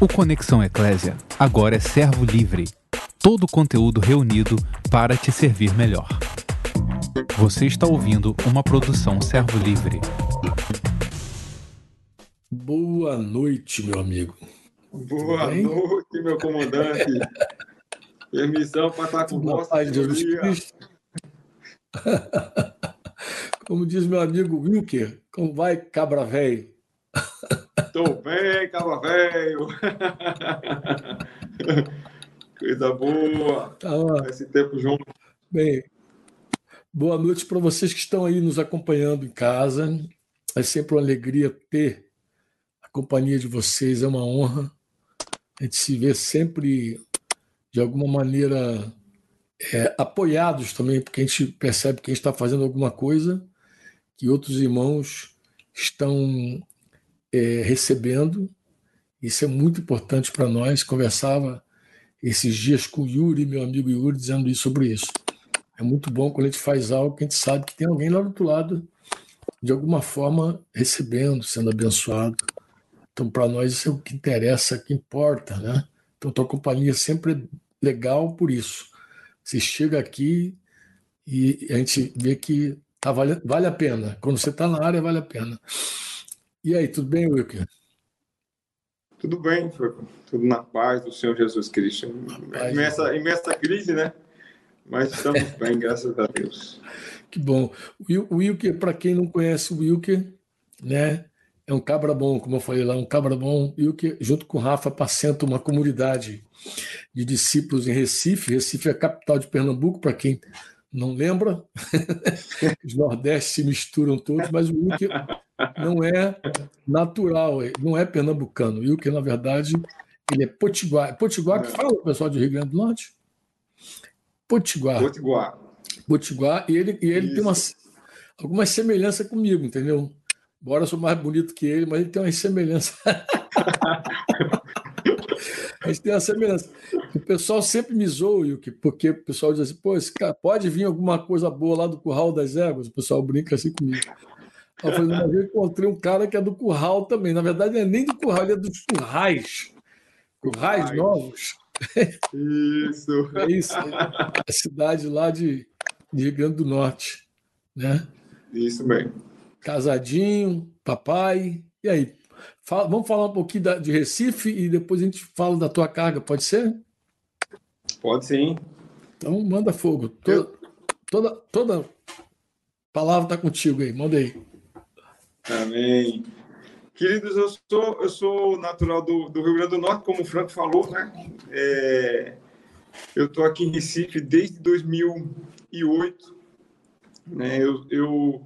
O Conexão Eclésia agora é servo livre. Todo o conteúdo reunido para te servir melhor. Você está ouvindo uma produção servo livre. Boa noite, meu amigo. Boa noite, meu comandante. Permissão para estar com você. Jesus Cristo. Como diz meu amigo Wilker, como vai, cabra velho? Tô bem, cabra velho. Coisa boa. Tá, Esse tempo junto. Bem, boa noite para vocês que estão aí nos acompanhando em casa. É sempre uma alegria ter a companhia de vocês, é uma honra. A gente se vê sempre, de alguma maneira, é, apoiados também, porque a gente percebe que a gente está fazendo alguma coisa que outros irmãos estão é, recebendo. Isso é muito importante para nós. Conversava esses dias com o Yuri, meu amigo Yuri, dizendo isso sobre isso. É muito bom quando a gente faz algo que a gente sabe que tem alguém lá do outro lado, de alguma forma, recebendo, sendo abençoado. Então, para nós, isso é o que interessa, o que importa. Né? Então, tua companhia sempre é legal por isso. Você chega aqui e a gente vê que tá, vale, vale a pena. Quando você está na área, vale a pena. E aí, tudo bem, Wilker? Tudo bem, tudo na paz do Senhor Jesus Cristo. Imensa, imensa crise, né? Mas estamos bem, graças a Deus. Que bom. O Wilker, para quem não conhece o Wilker, né? é um cabra bom, como eu falei lá, um cabra bom, e o que, junto com o Rafa, apacenta uma comunidade de discípulos em Recife. Recife é a capital de Pernambuco, para quem não lembra. Os Nordestes se misturam todos, mas o Wilker não é natural, não é pernambucano. O Wilker, na verdade, ele é potiguar. Potiguar que fala o pessoal de Rio Grande do Norte? Potiguar. Potiguar. Potiguar, e ele, e ele tem uma, alguma semelhança comigo, entendeu? Embora eu sou mais bonito que ele, mas ele tem uma semelhança. a gente tem uma semelhança. O pessoal sempre me zoa, porque o pessoal diz assim, pô, esse cara, pode vir alguma coisa boa lá do curral das éguas? O pessoal brinca assim comigo. Eu falei, vez eu encontrei um cara que é do curral também. Na verdade, não é nem do curral, ele é dos currais. Currais novos. Isso. É isso. A cidade lá de, de Rio Grande do Norte. Né? Isso mesmo casadinho, papai. E aí? Fala, vamos falar um pouquinho da, de Recife e depois a gente fala da tua carga, pode ser? Pode sim. Então manda fogo. Toda, toda, toda palavra está contigo aí, manda aí. Amém. Queridos, eu sou, eu sou natural do, do Rio Grande do Norte, como o Franco falou, né? É, eu estou aqui em Recife desde 2008. Né? Eu, eu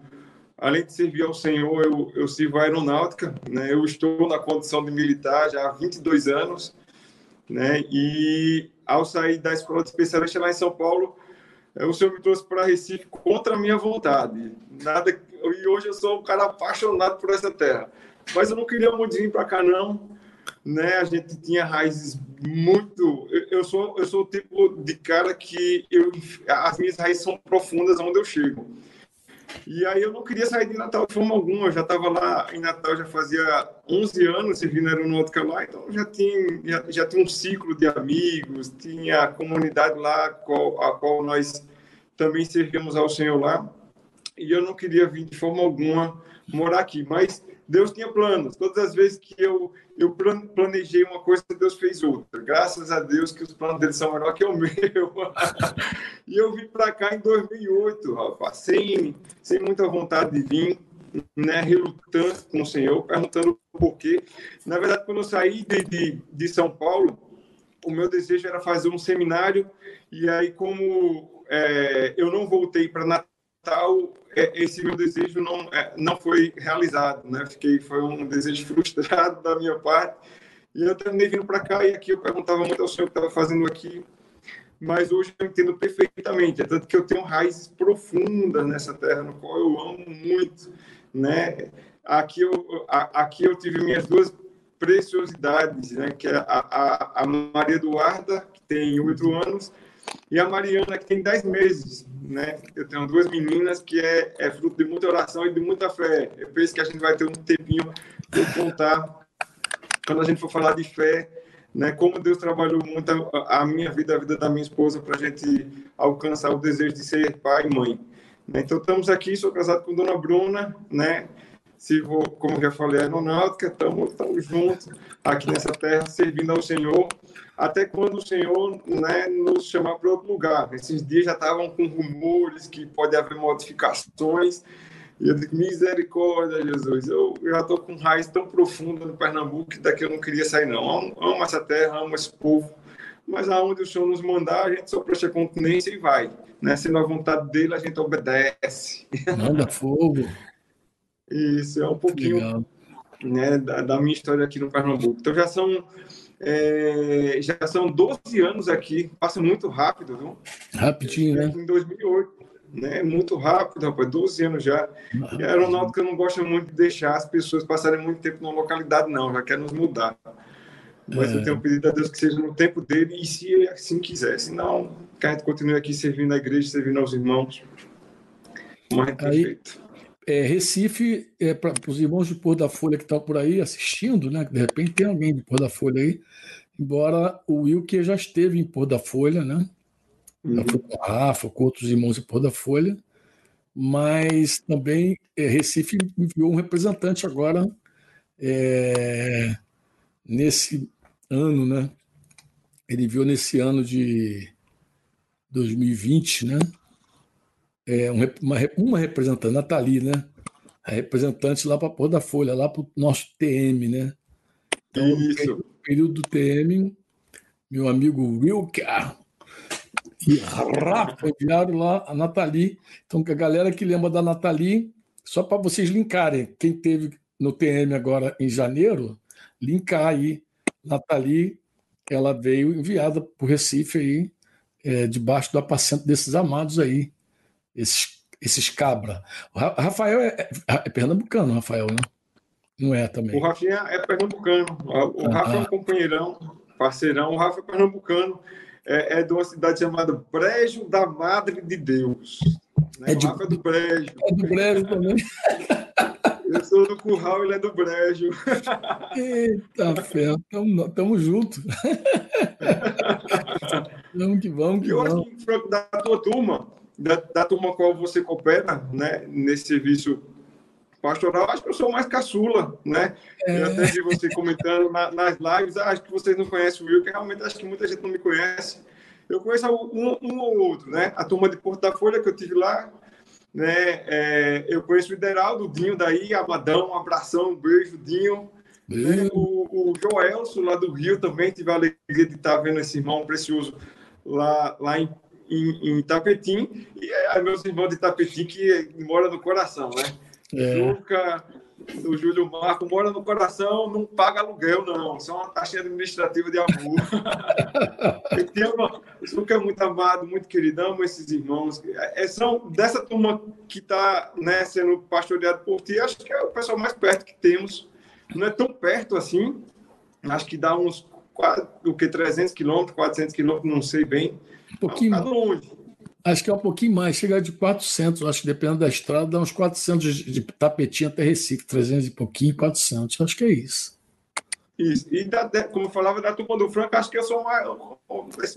além de servir ao Senhor, eu, eu sirvo aeronáutica, né? Eu estou na condição de militar já há 22 anos, né? E ao sair da escola de especialista lá em São Paulo, eh, o Senhor me trouxe para Recife contra a minha vontade. Nada e hoje eu sou um cara apaixonado por essa terra. Mas eu não queria muito vir para cá não, né? A gente tinha raízes muito. Eu sou eu sou o tipo de cara que eu as minhas raízes são profundas onde eu chego. E aí eu não queria sair de Natal de forma alguma. Eu já estava lá em Natal, já fazia 11 anos servindo aeronáutica lá, então já tinha, já, já tinha um ciclo de amigos, tinha a comunidade lá, qual, a qual nós também servimos ao Senhor lá. E eu não queria vir de forma alguma morar aqui, mas Deus tinha planos. Todas as vezes que eu, eu planejei uma coisa, Deus fez outra. Graças a Deus que os planos dele são melhores que o meu. e eu vim para cá em 2008, rapaz, sem, sem muita vontade de vir, né, relutando com o Senhor, perguntando por quê. Na verdade, quando eu saí de, de, de São Paulo, o meu desejo era fazer um seminário, e aí, como é, eu não voltei para Natal, esse meu desejo não, é, não foi realizado, né? Fiquei, foi um desejo frustrado da minha parte. E eu terminei vindo para cá e aqui eu perguntava muito ao senhor o que estava fazendo aqui, mas hoje eu entendo perfeitamente, é tanto que eu tenho raízes profundas nessa terra, no qual eu amo muito, né? Aqui eu, aqui eu tive minhas duas preciosidades, né? Que é a, a, a Maria Eduarda, que tem oito anos, e a Mariana, que tem dez meses né? Eu tenho duas meninas que é, é fruto de muita oração e de muita fé. Eu penso que a gente vai ter um tempinho de contar quando a gente for falar de fé né? Como Deus trabalhou muito a, a minha vida, a vida da minha esposa, para a gente alcançar o desejo de ser pai e mãe. Né? Então, estamos aqui, sou casado com Dona Bruna, né? Se vou, como já falei, aeronáutica, estamos juntos aqui nessa terra, servindo ao Senhor, até quando o Senhor né, nos chamar para outro lugar. Esses dias já estavam com rumores que pode haver modificações, e eu digo, misericórdia, Jesus, eu já estou com raiz tão profunda no Pernambuco que daqui eu não queria sair, não. Amo, amo essa terra, amo esse povo, mas aonde o Senhor nos mandar, a gente só presta continência e vai. Né? Sendo a vontade dele, a gente obedece. Manda fogo. Isso, é um pouquinho né, da, da, minha história aqui no Pernambuco. Então já são, é, já são 12 anos aqui, passa muito rápido, viu? Rapidinho, né? Em 2008, né? Muito rápido, rapaz, 12 anos já. E a aeronáutica não gosta muito de deixar as pessoas passarem muito tempo numa localidade, não, já quer nos mudar. Mas é. eu tenho pedido a Deus que seja no tempo dele e se ele assim quiser. Senão, que a gente continue aqui servindo a igreja, servindo aos irmãos. Gente Aí, feito é, Recife, é, para os irmãos de Pôr da Folha que estão por aí assistindo, né? De repente tem alguém de Pôr da Folha aí, embora o Wilker já esteve em Pôr da Folha, né? Uhum. Já foi com o Rafa, com outros irmãos de Pôr da Folha, mas também é, Recife enviou um representante agora é, nesse ano, né? Ele enviou nesse ano de 2020, né? É, uma, uma representante, Nathalie, né? A representante lá para Pôr da Folha, lá para o nosso TM, né? Então, Isso. No período do TM, meu amigo Wilker e Rafa enviaram lá a Nathalie. Então, a galera que lembra da Nathalie, só para vocês linkarem, quem teve no TM agora em janeiro, linkar aí. Nathalie, ela veio enviada para o Recife aí, é, debaixo do apacento desses amados aí esses, esses cabra. O Rafael é, é, é pernambucano, Rafael, né? Não é também. O Rafinha é pernambucano. O ah, Rafa é um companheirão, parceirão. O Rafa é pernambucano. É, é de uma cidade chamada Brejo da Madre de Deus. Né? É de, o Rafa é do Brejo. É do Brejo também. Eu sou do Curral, ele é do Brejo. Eita, fé, tamo, tamo junto. vamos que vamos que eu vamos. acho que, da tua turma, da, da turma qual você coopera, né, nesse serviço pastoral, acho que eu sou mais caçula, né? É. Eu até vi você comentando na, nas lives, ah, acho que vocês não conhecem o Will, que realmente acho que muita gente não me conhece. Eu conheço um, um ou outro, né? A turma de Porto da Folha que eu tive lá, né? É, eu conheço o Ideraldo, o Dinho daí, Amadão, um abração, um beijo, Dinho. Né? O, o Joelso, lá do Rio, também tive a alegria de estar vendo esse irmão precioso lá, lá em em, em Itapetim, e é meus irmãos de Itapetim que mora no coração, né? É. Juca, o Júlio Marco mora no coração, não paga aluguel, não. É uma taxa administrativa de amor. o Juca é muito amado, muito querido, amo esses irmãos. É, são dessa turma que está né, sendo pastoreado por ti, acho que é o pessoal mais perto que temos. Não é tão perto assim, acho que dá uns o que 300 quilômetros, 400 quilômetros, não sei bem. Pouquinho tá longe. Acho que é um pouquinho mais, chega de 400, acho que dependendo da estrada, dá uns 400 de, tapetinho até Recife, 300 e pouquinho, 400, acho que é isso. Isso, e da, como eu falava da turma do Franco, acho que eu sou mais,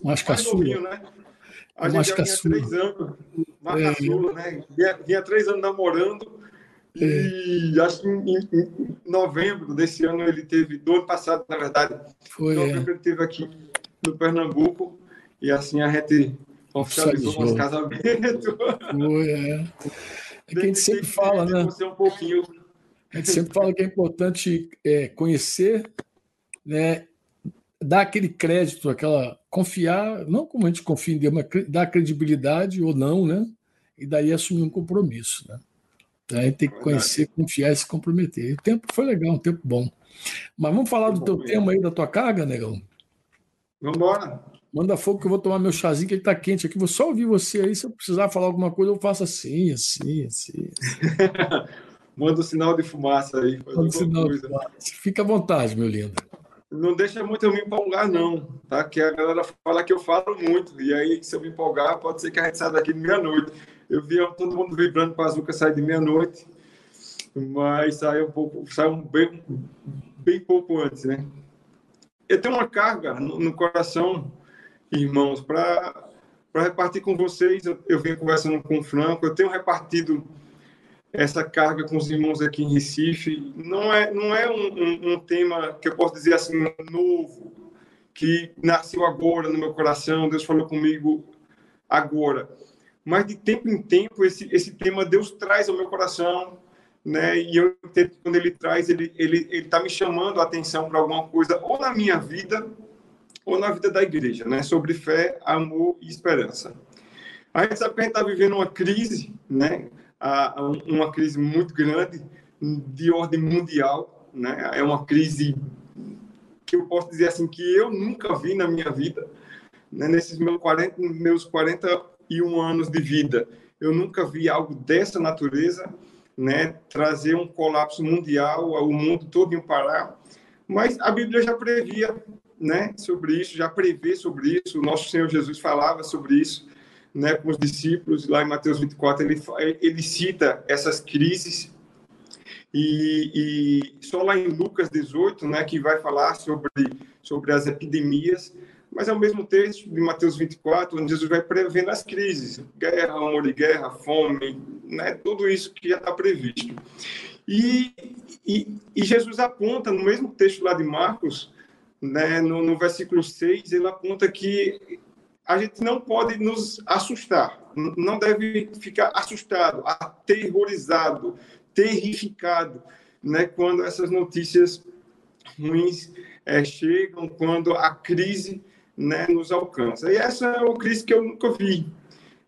mais, mais. Novinho, né? A gente já vinha três anos, mais é. né? Vinha, vinha três anos namorando, e é. acho que em, em, novembro desse ano ele teve, do ano passado, na verdade, Foi, em novembro é. ele teve aqui no Pernambuco, e assim a gente oficializou nosso casamento. Foi, é. É que a gente sempre fala, né? Um pouquinho. A gente sempre fala que é importante é, conhecer, né? dar aquele crédito, aquela confiar, não como a gente confia em Deus, mas dar credibilidade ou não, né? E daí assumir um compromisso, né? Então, a gente tem que conhecer, confiar e se comprometer. E o tempo foi legal, um tempo bom. Mas vamos falar do teu tema aí, da tua carga, negão? Vamos embora. Manda fogo que eu vou tomar meu chazinho, que ele tá quente aqui. Vou só ouvir você aí. Se eu precisar falar alguma coisa, eu faço assim, assim, assim. Manda o um sinal de fumaça aí. Manda um sinal coisa. Fica à vontade, meu lindo. Não deixa muito eu me empolgar, não. Tá? Que a galera fala que eu falo muito. E aí, se eu me empolgar, pode ser que a gente saia daqui de meia-noite. Eu via todo mundo vibrando para a Azuca sair de meia-noite. Mas saiu um pouco, saiu bem, bem pouco antes, né? eu tenho uma carga no, no coração, irmãos, para repartir com vocês. Eu, eu venho conversando com o Franco, eu tenho repartido essa carga com os irmãos aqui em Recife. Não é, não é um, um, um tema que eu posso dizer assim, novo, que nasceu agora no meu coração, Deus falou comigo agora. Mas de tempo em tempo, esse, esse tema Deus traz ao meu coração, né? E eu entendo que quando ele traz, ele ele ele está me chamando a atenção para alguma coisa, ou na minha vida, ou na vida da igreja, né? Sobre fé, amor e esperança. A gente sabe que a gente está vivendo uma crise, né? Uma crise muito grande de ordem mundial, né? É uma crise que eu posso dizer assim que eu nunca vi na minha vida, né? Nesses meus 40, meus 41 anos de vida, eu nunca vi algo dessa natureza né, trazer um colapso mundial, o mundo todo em parar. Mas a Bíblia já previa né, sobre isso, já prevê sobre isso. O nosso Senhor Jesus falava sobre isso né, com os discípulos. Lá em Mateus 24, ele, ele cita essas crises. E, e só lá em Lucas 18, né, que vai falar sobre, sobre as epidemias, mas é o mesmo texto de Mateus 24, onde Jesus vai prevendo as crises, guerra, amor de guerra, fome, né, tudo isso que já está previsto. E, e, e, Jesus aponta, no mesmo texto lá de Marcos, né, no, no versículo 6, ele aponta que a gente não pode nos assustar, não deve ficar assustado, aterrorizado, terrificado, né, quando essas notícias ruins é, chegam, quando a crise né, nos alcança. E essa é uma crise que eu nunca vi.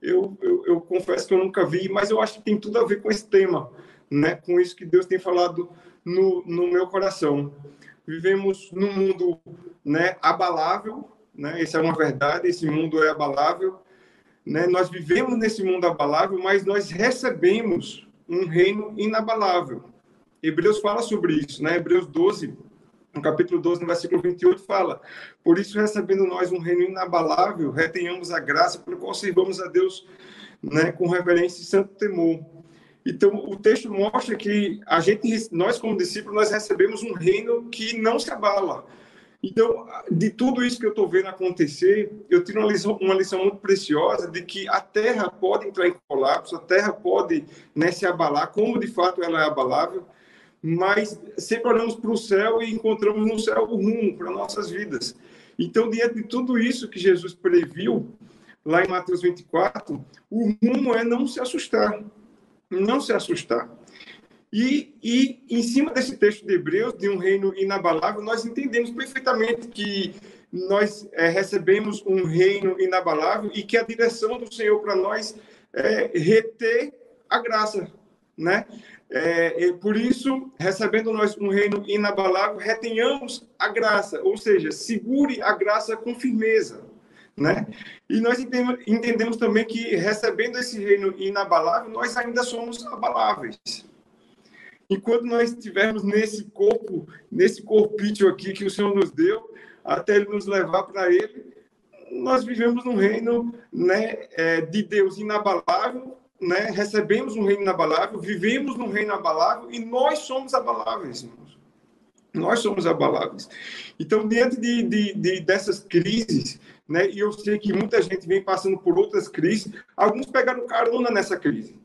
Eu, eu, eu, confesso que eu nunca vi, mas eu acho que tem tudo a ver com esse tema, né, com isso que Deus tem falado no, no meu coração. Vivemos num mundo né, abalável, né, essa é uma verdade, esse mundo é abalável. Né, nós vivemos nesse mundo abalável, mas nós recebemos um reino inabalável. Hebreus fala sobre isso, né? Hebreus 12, no capítulo 12, no versículo 28, fala: Por isso, recebendo nós um reino inabalável, retenhamos a graça pelo qual servamos a Deus né, com reverência e santo temor. Então, o texto mostra que a gente, nós como discípulos, nós recebemos um reino que não se abala. Então, de tudo isso que eu estou vendo acontecer, eu tiro uma lição, uma lição muito preciosa de que a Terra pode entrar em colapso, a Terra pode né, se abalar, como de fato ela é abalável, mas sempre olhamos para o céu e encontramos no céu o rumo para nossas vidas. Então, diante de tudo isso que Jesus previu, lá em Mateus 24, o rumo é não se assustar. Não se assustar. E, e em cima desse texto de Hebreus, de um reino inabalável, nós entendemos perfeitamente que nós é, recebemos um reino inabalável e que a direção do Senhor para nós é reter a graça, né? É, por isso, recebendo nós um reino inabalável, retenhamos a graça, ou seja, segure a graça com firmeza. Né? E nós entendemos, também que recebendo esse reino inabalável, nós ainda somos abaláveis. Enquanto nós estivermos nesse corpo, nesse corpício aqui que o Senhor nos deu, até Ele nos levar para Ele, nós vivemos num reino né, é, de Deus inabalável, né, recebemos um reino inabalável, vivemos num reino abalável e nós somos abaláveis, irmãos. Nós somos abaláveis. Então, diante de, de, de, dessas crises, né, e eu sei que muita gente vem passando por outras crises, alguns pegaram carona nessa crise.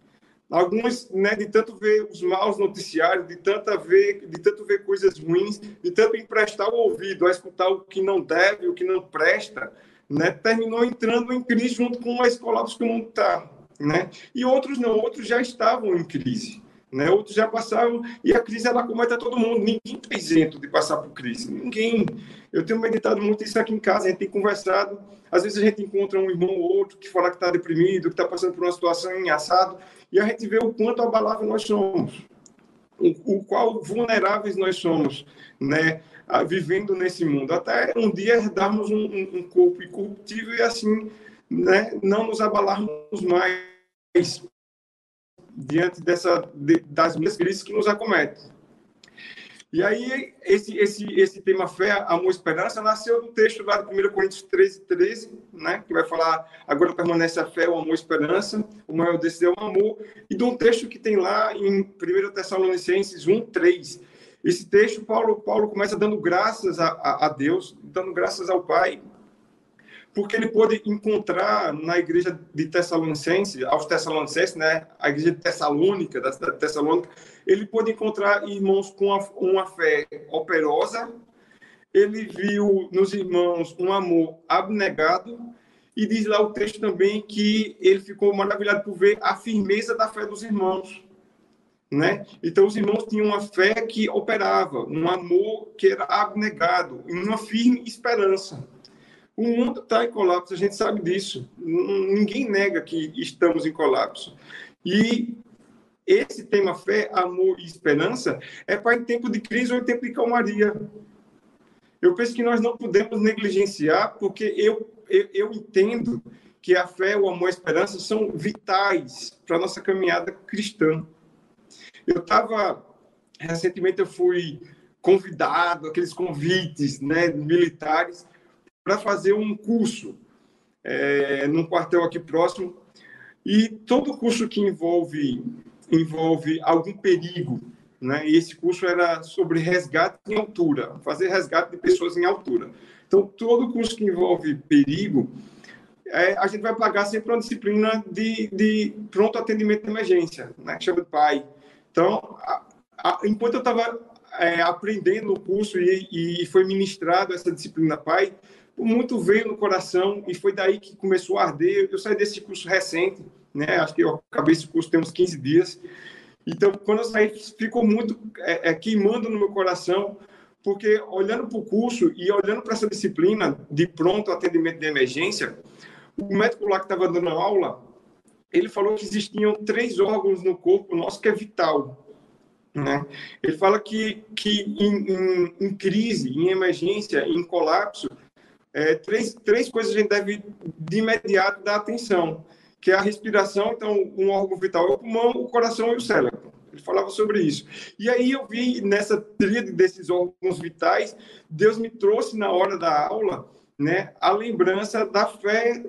Alguns, né, de tanto ver os maus noticiários, de tanto ver, de tanto ver coisas ruins, de tanto emprestar o ouvido a escutar o que não deve, o que não presta, né, terminou entrando em crise junto com a escola que o mundo está né? E outros não, outros já estavam em crise, né? Outros já passavam e a crise ela comete a todo mundo, ninguém está isento de passar por crise, ninguém. Eu tenho meditado muito isso aqui em casa, a gente tem conversado, às vezes a gente encontra um irmão ou outro que fala que está deprimido, que está passando por uma situação engraçada, e a gente vê o quanto abalável nós somos, o, o qual vulneráveis nós somos, né? vivendo nesse mundo, até um dia herdarmos um, um, um corpo incorruptível e assim né, não nos abalarmos mais diante dessa, de, das minhas crises que nos acometem. E aí, esse, esse, esse tema fé, amor e esperança, nasceu do texto lá de 1 Coríntios 13, 13, né, que vai falar, agora permanece a fé, o amor e a esperança, o maior desses é o amor, e de um texto que tem lá em 1 Tessalonicenses 1, 3, Esse texto, Paulo, Paulo começa dando graças a, a, a Deus, dando graças ao Pai, porque ele pôde encontrar na igreja de Tessalonicense, aos Tessalonicenses, né, a igreja Tessalônica, da cidade de Tessalônica, ele pôde encontrar irmãos com uma, uma fé operosa, ele viu nos irmãos um amor abnegado, e diz lá o texto também que ele ficou maravilhado por ver a firmeza da fé dos irmãos. Né? Então, os irmãos tinham uma fé que operava, um amor que era abnegado, uma firme esperança. O mundo está em colapso, a gente sabe disso. Ninguém nega que estamos em colapso. E esse tema fé, amor e esperança é para em tempo de crise ou em tempo de calmaria. Eu penso que nós não podemos negligenciar, porque eu, eu, eu entendo que a fé, o amor e a esperança são vitais para a nossa caminhada cristã. Eu estava, recentemente eu fui convidado, aqueles convites né, militares, para fazer um curso é, num quartel aqui próximo. E todo curso que envolve, envolve algum perigo, né? E esse curso era sobre resgate em altura, fazer resgate de pessoas em altura. Então, todo curso que envolve perigo, é, a gente vai pagar sempre uma disciplina de, de pronto atendimento de emergência, né? chama de PAI. Então, a, a, enquanto eu estava é, aprendendo o curso e, e foi ministrado essa disciplina PAI, muito veio no coração e foi daí que começou a arder. Eu saí desse curso recente, né? Acho que eu acabei esse curso tem uns 15 dias. Então, quando eu saí, ficou muito é, é, queimando no meu coração, porque olhando para o curso e olhando para essa disciplina de pronto atendimento de emergência, o médico lá que estava dando aula, ele falou que existiam três órgãos no corpo nosso que é vital. Né? Ele fala que, que em, em, em crise, em emergência, em colapso, é, três, três coisas a gente deve de imediato dar atenção que é a respiração, então um órgão vital é o pulmão, o coração e o cérebro. Ele falava sobre isso. E aí eu vi nessa tríade desses órgãos vitais, Deus me trouxe na hora da aula, né, a lembrança da fé,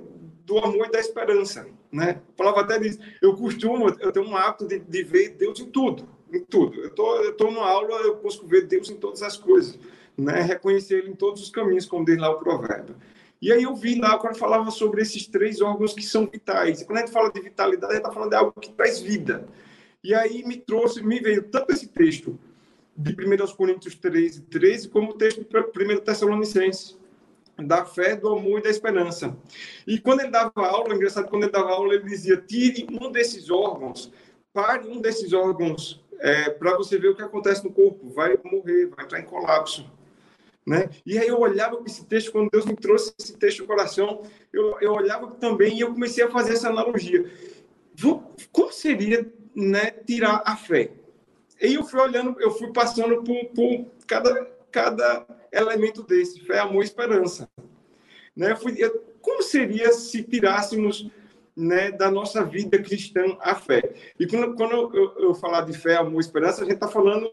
do amor e da esperança, né? Eu falava até disso. Eu costumo, eu tenho um hábito de, de ver Deus em tudo, em tudo. Eu tô, eu tô numa aula, eu posso ver Deus em todas as coisas, né? Reconhecer Ele em todos os caminhos, como diz lá o provérbio. E aí eu vi lá, quando falava sobre esses três órgãos que são vitais. E quando a gente fala de vitalidade, a gente está falando de algo que traz vida. E aí me trouxe, me veio tanto esse texto de 1 Coríntios 13, 13, como o texto de 1 Tessalonicenses, da fé, do amor e da esperança. E quando ele dava aula, engraçado, quando ele dava aula, ele dizia, tire um desses órgãos, pare um desses órgãos é, para você ver o que acontece no corpo. Vai morrer, vai entrar em colapso. Né? E aí eu olhava para esse texto, quando Deus me trouxe esse texto no coração, eu, eu olhava também e eu comecei a fazer essa analogia. Como seria né, tirar a fé? E eu fui olhando, eu fui passando por, por cada, cada elemento desse, fé, amor esperança. Né? Eu fui, eu, como seria se tirássemos né, da nossa vida cristã a fé? E quando, quando eu, eu, falar de fé, amor esperança, a gente está falando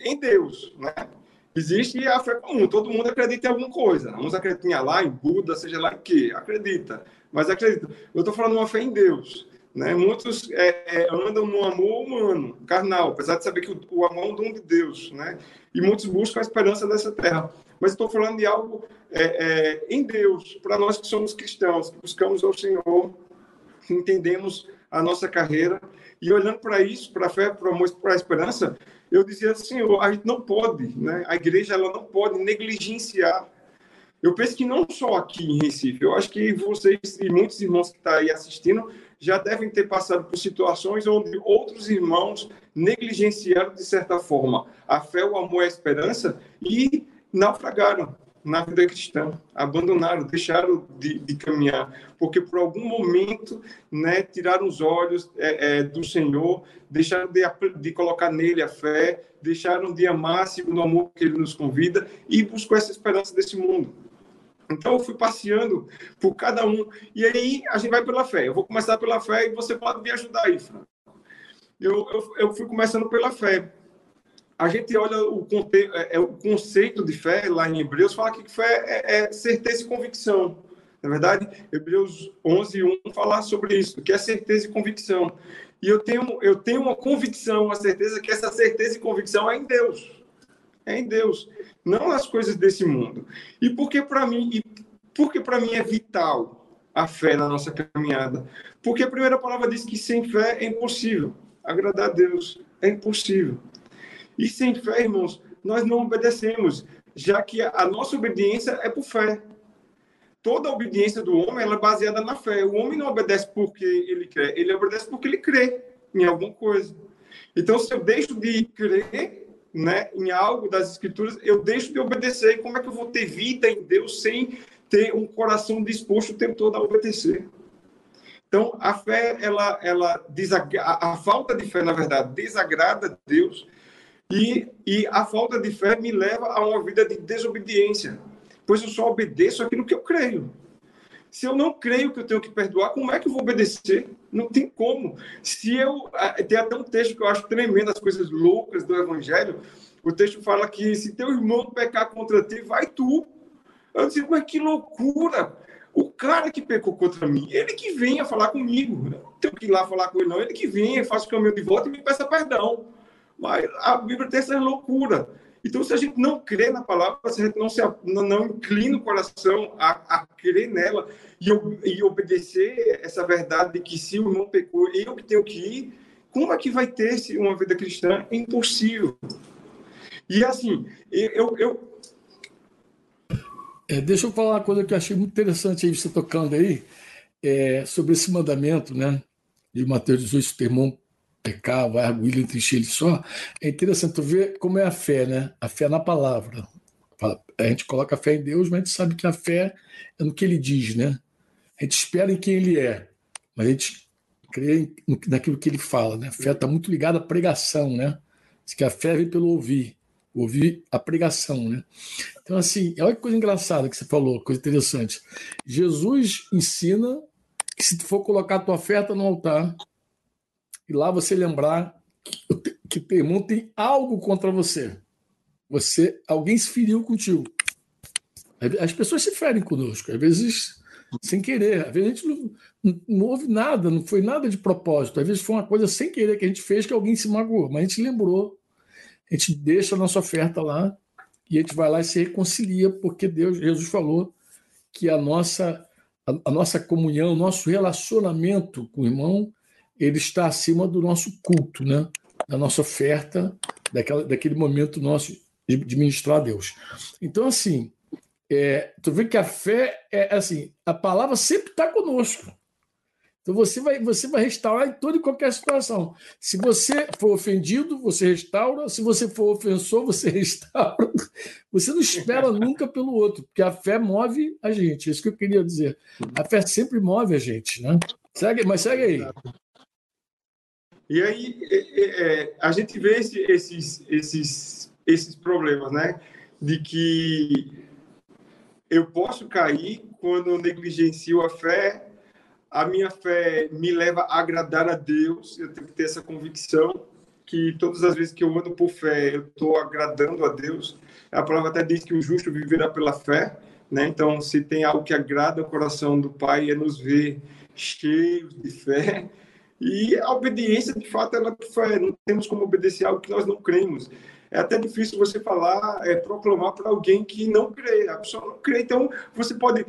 em Deus, né? Existe a fé comum, todo mundo acredita em alguma coisa. Uns acreditam em Allah, em Buda, seja lá em que, acredita, mas acredita. Eu estou falando uma fé em Deus. Né? Muitos é, é, andam no amor humano, carnal, apesar de saber que o, o, amor é um dom de Deus, né? E muitos buscam a esperança dessa terra. Mas estou falando de algo é, é em Deus, para nós que somos cristãos, que buscamos ao Senhor, que entendemos a nossa carreira e olhando para isso, para a fé, para o amor, para a esperança, eu dizia assim, a gente não pode, né? A igreja ela não pode negligenciar. Eu penso que não só aqui em Recife, eu acho que vocês e muitos irmãos que estão tá aí assistindo já devem ter passado por situações onde outros irmãos negligenciaram de certa forma a fé, o amor e a esperança e naufragaram na vida cristã, abandonaram, deixaram de, de, caminhar, porque por algum momento né, tiraram os olhos é, é, do Senhor, deixaram de, de, colocar nele a fé, deixaram de amar segundo o amor que ele nos convida e buscou essa esperança desse mundo. Então eu fui passeando por cada um, e aí a gente vai pela fé. Eu vou começar pela fé e você pode me ajudar aí, Fran. Eu, eu, eu fui começando pela fé a gente olha o, conte, é, é, o conceito de fé lá em Hebreus, fala que fé é, é certeza e convicção. Na verdade, Hebreus 11, 1 fala sobre isso, que é certeza e convicção. E eu tenho, eu tenho uma convicção, uma certeza que essa certeza e convicção é em Deus. é em Deus, não nas coisas desse mundo. E por que para mim, e porque para mim é vital a fé na nossa caminhada? Porque a primeira palavra diz que sem fé é impossível agradar a Deus, é impossível. E sem fé, irmãos, nós não obedecemos, já que a nossa obediência é por fé. Toda a obediência do homem é baseada na fé. O homem não obedece porque ele crê, ele obedece porque ele crê em alguma coisa. Então, se eu deixo de crer né, em algo das Escrituras, eu deixo de obedecer. Como é que eu vou ter vida em Deus sem ter um coração disposto o tempo todo a obedecer? Então, a fé, ela, ela a, a falta de fé, na verdade, desagrada Deus e, e a falta de fé me leva a uma vida de desobediência, pois eu só obedeço aquilo que eu creio. Se eu não creio que eu tenho que perdoar, como é que eu vou obedecer? Não tem como. Se eu. Tem até um texto que eu acho tremendo, as coisas loucas do Evangelho. O texto fala que se teu irmão pecar contra ti, vai tu. Eu disse, mas que loucura! O cara que pecou contra mim, ele que venha falar comigo. Não tenho que ir lá falar com ele, não. Ele que venha, faça o caminho de volta e me peça perdão. Mas a Bíblia tem essa loucura. Então, se a gente não crê na palavra, se a gente não, se, não, inclina o coração a, a crer nela e, e, obedecer essa verdade de que se o irmão pecou, eu que tenho que ir, como é que vai ter uma vida cristã? É impossível. E assim, eu, eu, é, deixa eu falar uma coisa que eu achei muito interessante aí você tocando aí, é, sobre esse mandamento, né? De Mateus 18, ter irmão pecar, vai arguir entre ele só. É interessante ver como é a fé, né? A fé na palavra. A gente coloca a fé em Deus, mas a gente sabe que a fé é no que ele diz, né? A gente espera em quem ele é, mas a gente crê naquilo que ele fala, né? A fé está muito ligada à pregação, né? Diz que a fé vem pelo ouvir ouvir a pregação, né? Então, assim, olha que coisa engraçada que você falou, coisa interessante. Jesus ensina que se tu for colocar a tua oferta no altar e lá você lembrar que teu irmão tem algo contra você, você, alguém se feriu contigo. As pessoas se ferem conosco, às vezes sem querer, às vezes a gente não, não, houve nada, não foi nada de propósito, às vezes foi uma coisa sem querer que a gente fez que alguém se magoou, mas a gente lembrou. A gente deixa a nossa oferta lá e a gente vai lá e se reconcilia, porque Deus, Jesus falou que a nossa, a, a nossa comunhão, nosso relacionamento com o irmão, ele está acima do nosso culto, né? da nossa oferta, daquela, daquele momento nosso de, de ministrar a Deus. Então, assim, é, tu vê que a fé é assim, a palavra sempre está conosco. Então você vai, você vai restaurar em toda e qualquer situação. Se você for ofendido, você restaura. Se você for ofensor, você restaura. Você não espera nunca pelo outro, porque a fé move a gente. É isso que eu queria dizer. A fé sempre move a gente, né? Segue, mas segue aí. E aí é, é, é a gente vê esse, esses, esses, esses problemas, né? De que eu posso cair quando eu negligencio a fé a minha fé me leva a agradar a Deus, eu tenho que ter essa convicção que todas as vezes que eu ando por fé, eu estou agradando a Deus. A palavra até diz que o justo viverá pela fé, né? Então, se tem algo que agrada o coração do Pai, é nos ver cheios de fé. E a obediência, de fato, ela é. Não temos como obedecer algo que nós não cremos é até difícil você falar, é, proclamar para alguém que não crê, a pessoa não crê. Então, você pode.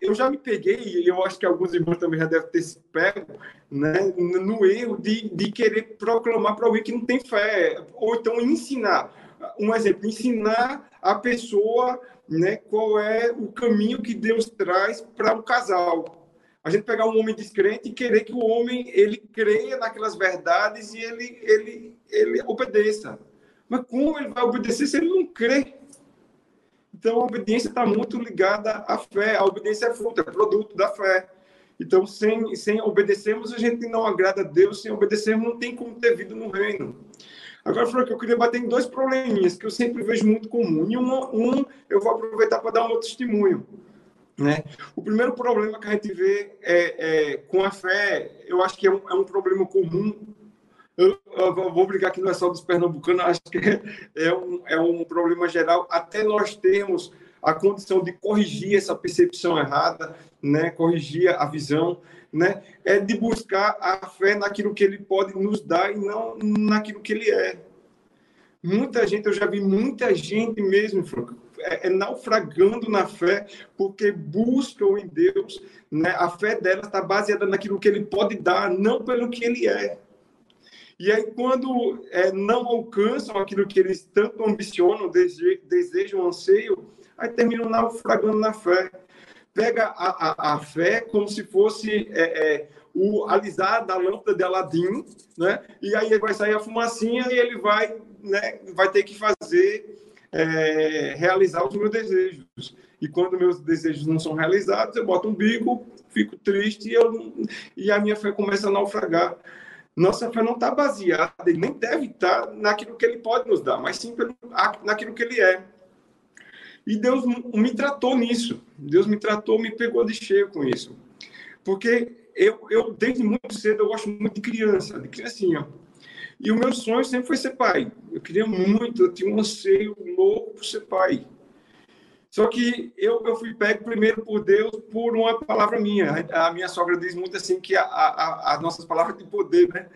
Eu já me peguei, e eu acho que alguns irmãos também já devem ter se pego, né, no erro de, de querer proclamar para alguém que não tem fé, ou então ensinar. Um exemplo, ensinar a pessoa né, qual é o caminho que Deus traz para um casal a gente pegar um homem descrente e querer que o homem ele creia naquelas verdades e ele ele ele obedeça. Mas como ele vai obedecer se ele não crê? Então, a obediência está muito ligada à fé. A obediência é fruto, é produto da fé. Então, sem, sem obedecermos, a gente não agrada a Deus. Sem obedecermos, não tem como ter vida no reino. Agora, Frank, eu queria bater em dois probleminhas que eu sempre vejo muito comum. E um, um eu vou aproveitar para dar um outro testemunho. Né? O primeiro problema que a gente vê é, é com a fé, eu acho que é um, é um problema comum eu, eu, vou brigar que não é só dos pernambucanos, acho que é um, é um problema geral, até nós termos a condição de corrigir essa percepção errada, né, corrigir a visão, né, é de buscar a fé naquilo que ele pode nos dar e não naquilo que ele é. Muita gente, eu já vi muita gente mesmo, Franco, é, é, naufragando na fé, porque buscam em Deus, né? a fé dela está baseada naquilo que ele pode dar, não pelo que ele é. E aí, quando é, não alcançam aquilo que eles tanto ambicionam, dese desejam, anseiam, aí terminam naufragando na fé. Pega a, a, a fé como se fosse é, é, o alisar da lâmpada de Aladim, né? e aí vai sair a fumacinha e ele vai, né, vai ter que fazer é, realizar os meus desejos. E quando meus desejos não são realizados, eu boto um bico, fico triste e, eu, e a minha fé começa a naufragar. Nossa fé não está baseada, e nem deve estar naquilo que ele pode nos dar, mas sim pelo, naquilo que ele é. E Deus me tratou nisso. Deus me tratou, me pegou de cheio com isso. Porque eu, eu desde muito cedo, eu gosto muito de criança, de criancinha. E o meu sonho sempre foi ser pai. Eu queria muito, eu tinha um anseio louco por ser pai. Só que eu, eu fui pego primeiro por Deus por uma palavra minha. A minha sogra diz muito assim que a, a, as nossas palavras têm poder, né?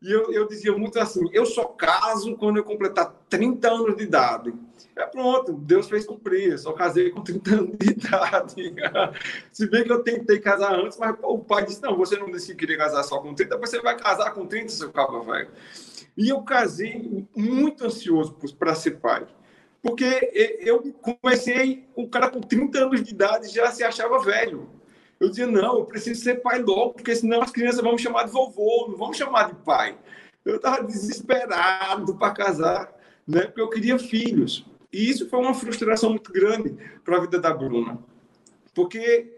E eu, eu dizia muito assim: eu só caso quando eu completar 30 anos de idade. É pronto, Deus fez cumprir. Eu só casei com 30 anos de idade. Se bem que eu tentei casar antes, mas o pai disse: não, você não disse que queria casar só com 30, você vai casar com 30, seu cabo velho. E eu casei muito ansioso para ser pai. Porque eu comecei, o cara com 30 anos de idade já se achava velho. Eu dizia, não, eu preciso ser pai logo, porque senão as crianças vão me chamar de vovô, não vão me chamar de pai. Eu estava desesperado para casar, né? porque eu queria filhos. E isso foi uma frustração muito grande para a vida da Bruna. Porque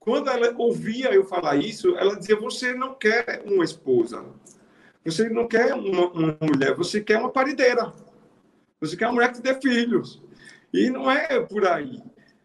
quando ela ouvia eu falar isso, ela dizia: Você não quer uma esposa, você não quer uma, uma mulher, você quer uma parideira. Você quer uma mulher que dê filhos. E não é por aí.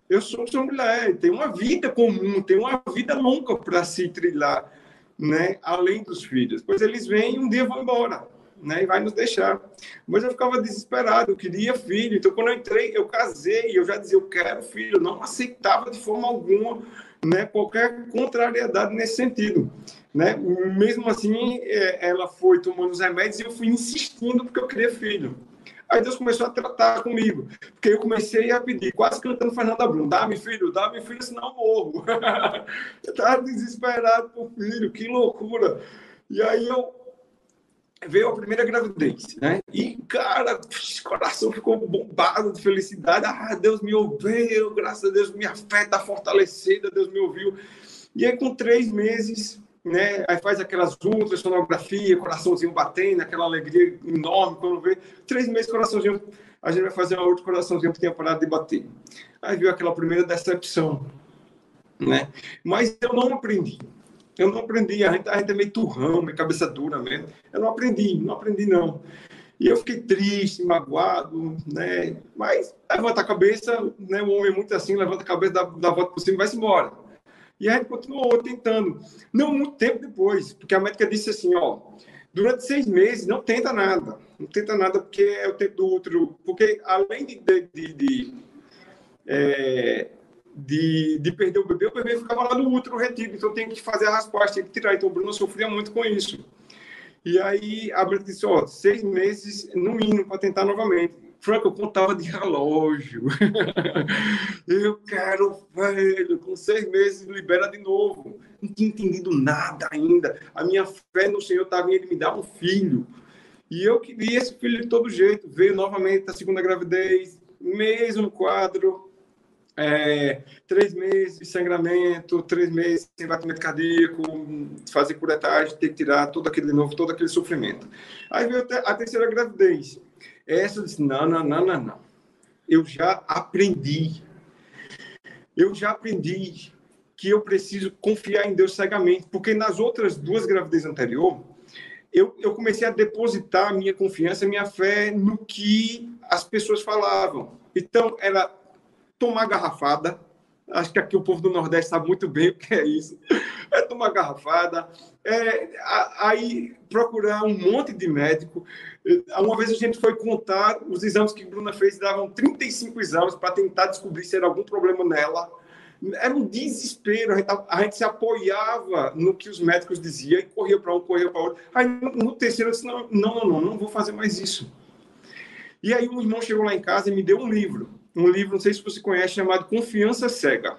Eu sou sua mulher, tem uma vida comum, tem uma vida longa para se trilhar, né? além dos filhos. Pois eles vêm e um dia vão embora. Né, e vai nos deixar. Mas eu ficava desesperado, eu queria filho. Então, quando eu entrei, eu casei, eu já dizia, eu quero filho. Eu não aceitava de forma alguma né, qualquer contrariedade nesse sentido. Né? Mesmo assim, é, ela foi tomando os remédios e eu fui insistindo porque eu queria filho. Aí Deus começou a tratar comigo, porque eu comecei a pedir, quase cantando Fernanda Brum, dá-me filho, dá-me filho, senão eu morro. eu estava desesperado por filho, que loucura. E aí eu veio a primeira gravidez, né? E, cara, o coração ficou bombado de felicidade. Ah, Deus me ouviu, graças a Deus, minha fé está fortalecida, Deus me ouviu. E aí, com três meses, né? Aí faz aquelas ultrassonografia, coraçãozinho batendo, aquela alegria enorme quando vê. Três meses, coraçãozinho, a gente vai fazer uma outra coraçãozinho que tinha parado de bater. Aí viu aquela primeira decepção, né? Mas eu não aprendi. Eu não aprendi. A gente, a gente é meio turrão, meio cabeça dura mesmo. Eu não aprendi, não aprendi não. E eu fiquei triste, magoado, né? Mas levanta a cabeça, né? O homem é muito assim, levanta a cabeça, dá, dá a volta por cima e vai-se embora. E a gente continuou tentando. Não muito tempo depois, porque a médica disse assim, ó, durante seis meses não tenta nada. Não tenta nada porque é o tempo do útero. Porque além de, de, de, de, é, de, de perder o bebê, o bebê ficava lá no útero retido. Então tem que fazer a raspação, tem que tirar. Então o Bruno sofria muito com isso. E aí a médica disse, ó, seis meses no mínimo para tentar novamente. Frank, eu contava de relógio. eu quero, velho, com seis meses libera de novo. Não tinha entendido nada ainda. A minha fé no Senhor estava em Ele me dar um filho. E eu queria esse filho de todo jeito. Veio novamente a segunda gravidez, mesmo quadro, é, três meses de sangramento, três meses sem batimento cardíaco, fazer curetagem, ter que tirar todo aquele novo, todo aquele sofrimento. Aí veio a terceira gravidez. Essa disse: não, não, não, não, não. Eu já aprendi. Eu já aprendi que eu preciso confiar em Deus cegamente, porque nas outras duas gravidezes anteriores, eu, eu comecei a depositar a minha confiança, a minha fé no que as pessoas falavam. Então, era tomar garrafada. Acho que aqui o povo do Nordeste sabe muito bem o que é isso. É tomar garrafada, é, aí procurar um monte de médico. Uma vez a gente foi contar os exames que Bruna fez, davam 35 exames para tentar descobrir se era algum problema nela. Era um desespero, a gente, a gente se apoiava no que os médicos diziam e corria para um, corria para outro. Aí no terceiro eu disse: não, não, não, não, não vou fazer mais isso. E aí um irmão chegou lá em casa e me deu um livro. Um livro, não sei se você conhece, chamado Confiança Cega.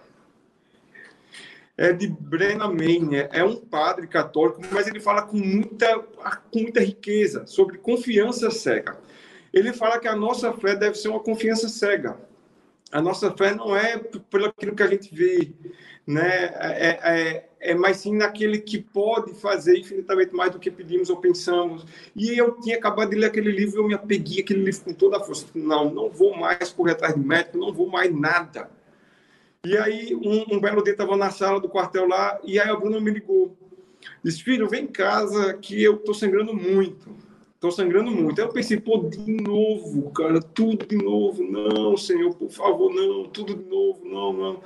É de Brenna Manning, é um padre católico, mas ele fala com muita, com muita riqueza sobre confiança cega. Ele fala que a nossa fé deve ser uma confiança cega. A nossa fé não é pelo aquilo que a gente vê, né? É, é, é mais sim naquele que pode fazer infinitamente mais do que pedimos ou pensamos. E eu tinha acabado de ler aquele livro, eu me apeguei aquele livro com toda a força. Não, não vou mais correr atrás de médico, não vou mais nada. E aí, um, um belo dia, estava na sala do quartel lá, e aí a Bruna me ligou. Disse, filho, vem em casa que eu estou sangrando muito. Estou sangrando muito. Aí eu pensei, pô, de novo, cara, tudo de novo. Não, Senhor, por favor, não, tudo de novo, não, não.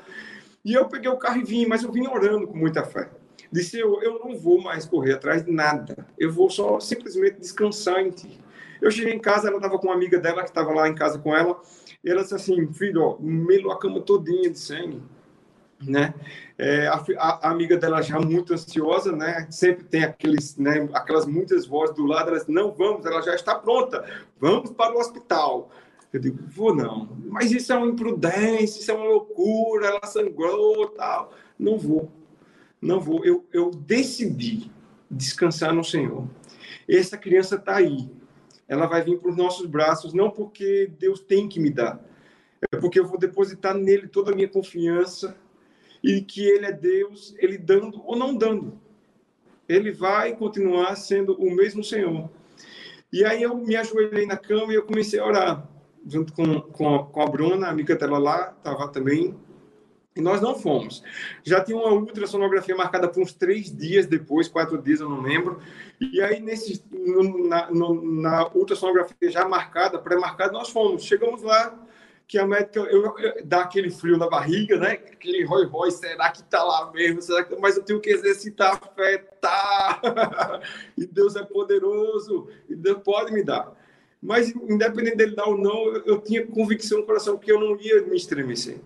E eu peguei o carro e vim, mas eu vim orando com muita fé. Disse eu, eu não vou mais correr atrás de nada. Eu vou só simplesmente descansar em ti. Eu cheguei em casa, ela estava com uma amiga dela que estava lá em casa com ela. E ela disse assim, filho, ó, melou a cama todinha de sangue. Né? É, a, a, amiga dela já muito ansiosa, né? Sempre tem aqueles, né? Aquelas muitas vozes do lado. Ela disse, não, vamos, ela já está pronta. Vamos para o hospital. Eu digo, vou não. Mas isso é uma imprudência, isso é uma loucura, ela sangrou tal. Não vou. Não vou. Eu, eu decidi descansar no Senhor. Essa criança está aí. Ela vai vir para os nossos braços, não porque Deus tem que me dar, é porque eu vou depositar nele toda a minha confiança e que ele é Deus, ele dando ou não dando. Ele vai continuar sendo o mesmo Senhor. E aí eu me ajoelhei na cama e eu comecei a orar junto com, com, a, com a Bruna, a amiga dela lá, estava também. E nós não fomos. Já tinha uma ultrassonografia marcada por uns três dias depois, quatro dias, eu não lembro. E aí, nesse, na, no, na ultrassonografia já marcada, pré-marcada, nós fomos. Chegamos lá, que a médica eu, eu, dá aquele frio na barriga, né? Aquele roi roi, será que tá lá mesmo? Será que... Mas eu tenho que exercitar a fé, tá? e Deus é poderoso, e Deus pode me dar. Mas, independente dele dar ou não, eu, eu tinha convicção no coração que eu não ia me estremecer.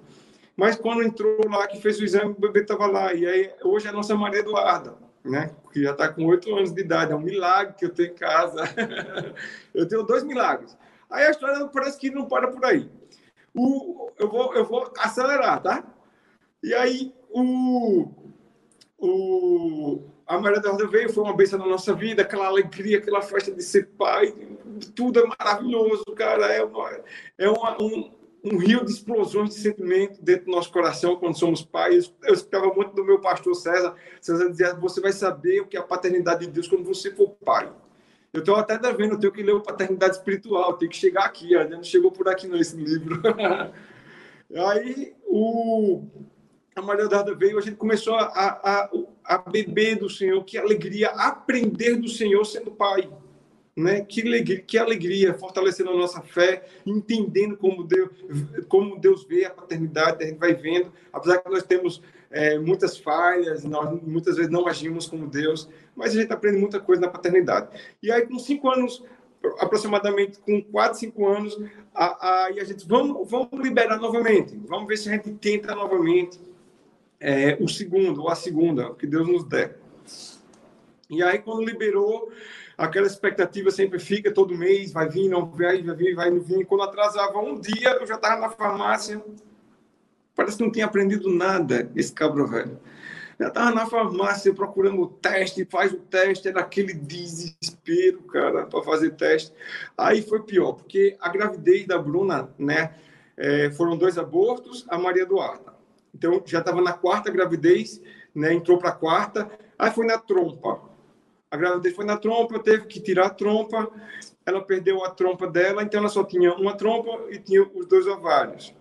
Mas quando entrou lá, que fez o exame, o bebê estava lá. E aí, hoje é a nossa Maria Eduarda, né? Que já está com oito anos de idade. É um milagre que eu tenho em casa. eu tenho dois milagres. Aí a história parece que não para por aí. O, eu, vou, eu vou acelerar, tá? E aí, o, o, a Maria Eduarda veio, foi uma bênção na nossa vida, aquela alegria, aquela festa de ser pai, tudo é maravilhoso, cara. É, uma, é uma, um, um rio de explosões de sentimento dentro do nosso coração quando somos pais. Eu escutava muito do meu pastor César. César dizia: Você vai saber o que é a paternidade de Deus quando você for pai. Eu estou até devendo, eu tenho que ler o Paternidade Espiritual, tenho que chegar aqui, ó, não chegou por aqui nesse livro. Aí o, a Maria Eduarda veio, a gente começou a, a, a beber do Senhor, que alegria, aprender do Senhor sendo pai. Né? Que, alegria, que alegria, fortalecendo a nossa fé, entendendo como Deus, como Deus vê a paternidade, a gente vai vendo, apesar que nós temos é, muitas falhas, nós muitas vezes não agimos como Deus, mas a gente aprende muita coisa na paternidade. E aí, com cinco anos, aproximadamente com quatro, cinco anos, a, a, e a gente vamos, vamos liberar novamente, vamos ver se a gente tenta novamente é, o segundo ou a segunda, que Deus nos der. E aí, quando liberou, aquela expectativa sempre fica, todo mês, vai vir, não vai, vai vir, vai não vir. Quando atrasava um dia, eu já estava na farmácia, parece que não tinha aprendido nada, esse cabro velho. Já estava na farmácia procurando o teste, faz o teste, era aquele desespero, cara, para fazer teste. Aí foi pior, porque a gravidez da Bruna, né, é, foram dois abortos, a Maria Eduarda. Então, já estava na quarta gravidez, né, entrou para a quarta, aí foi na trompa. A gravidez foi na trompa, teve que tirar a trompa, ela perdeu a trompa dela, então ela só tinha uma trompa e tinha os dois ovários.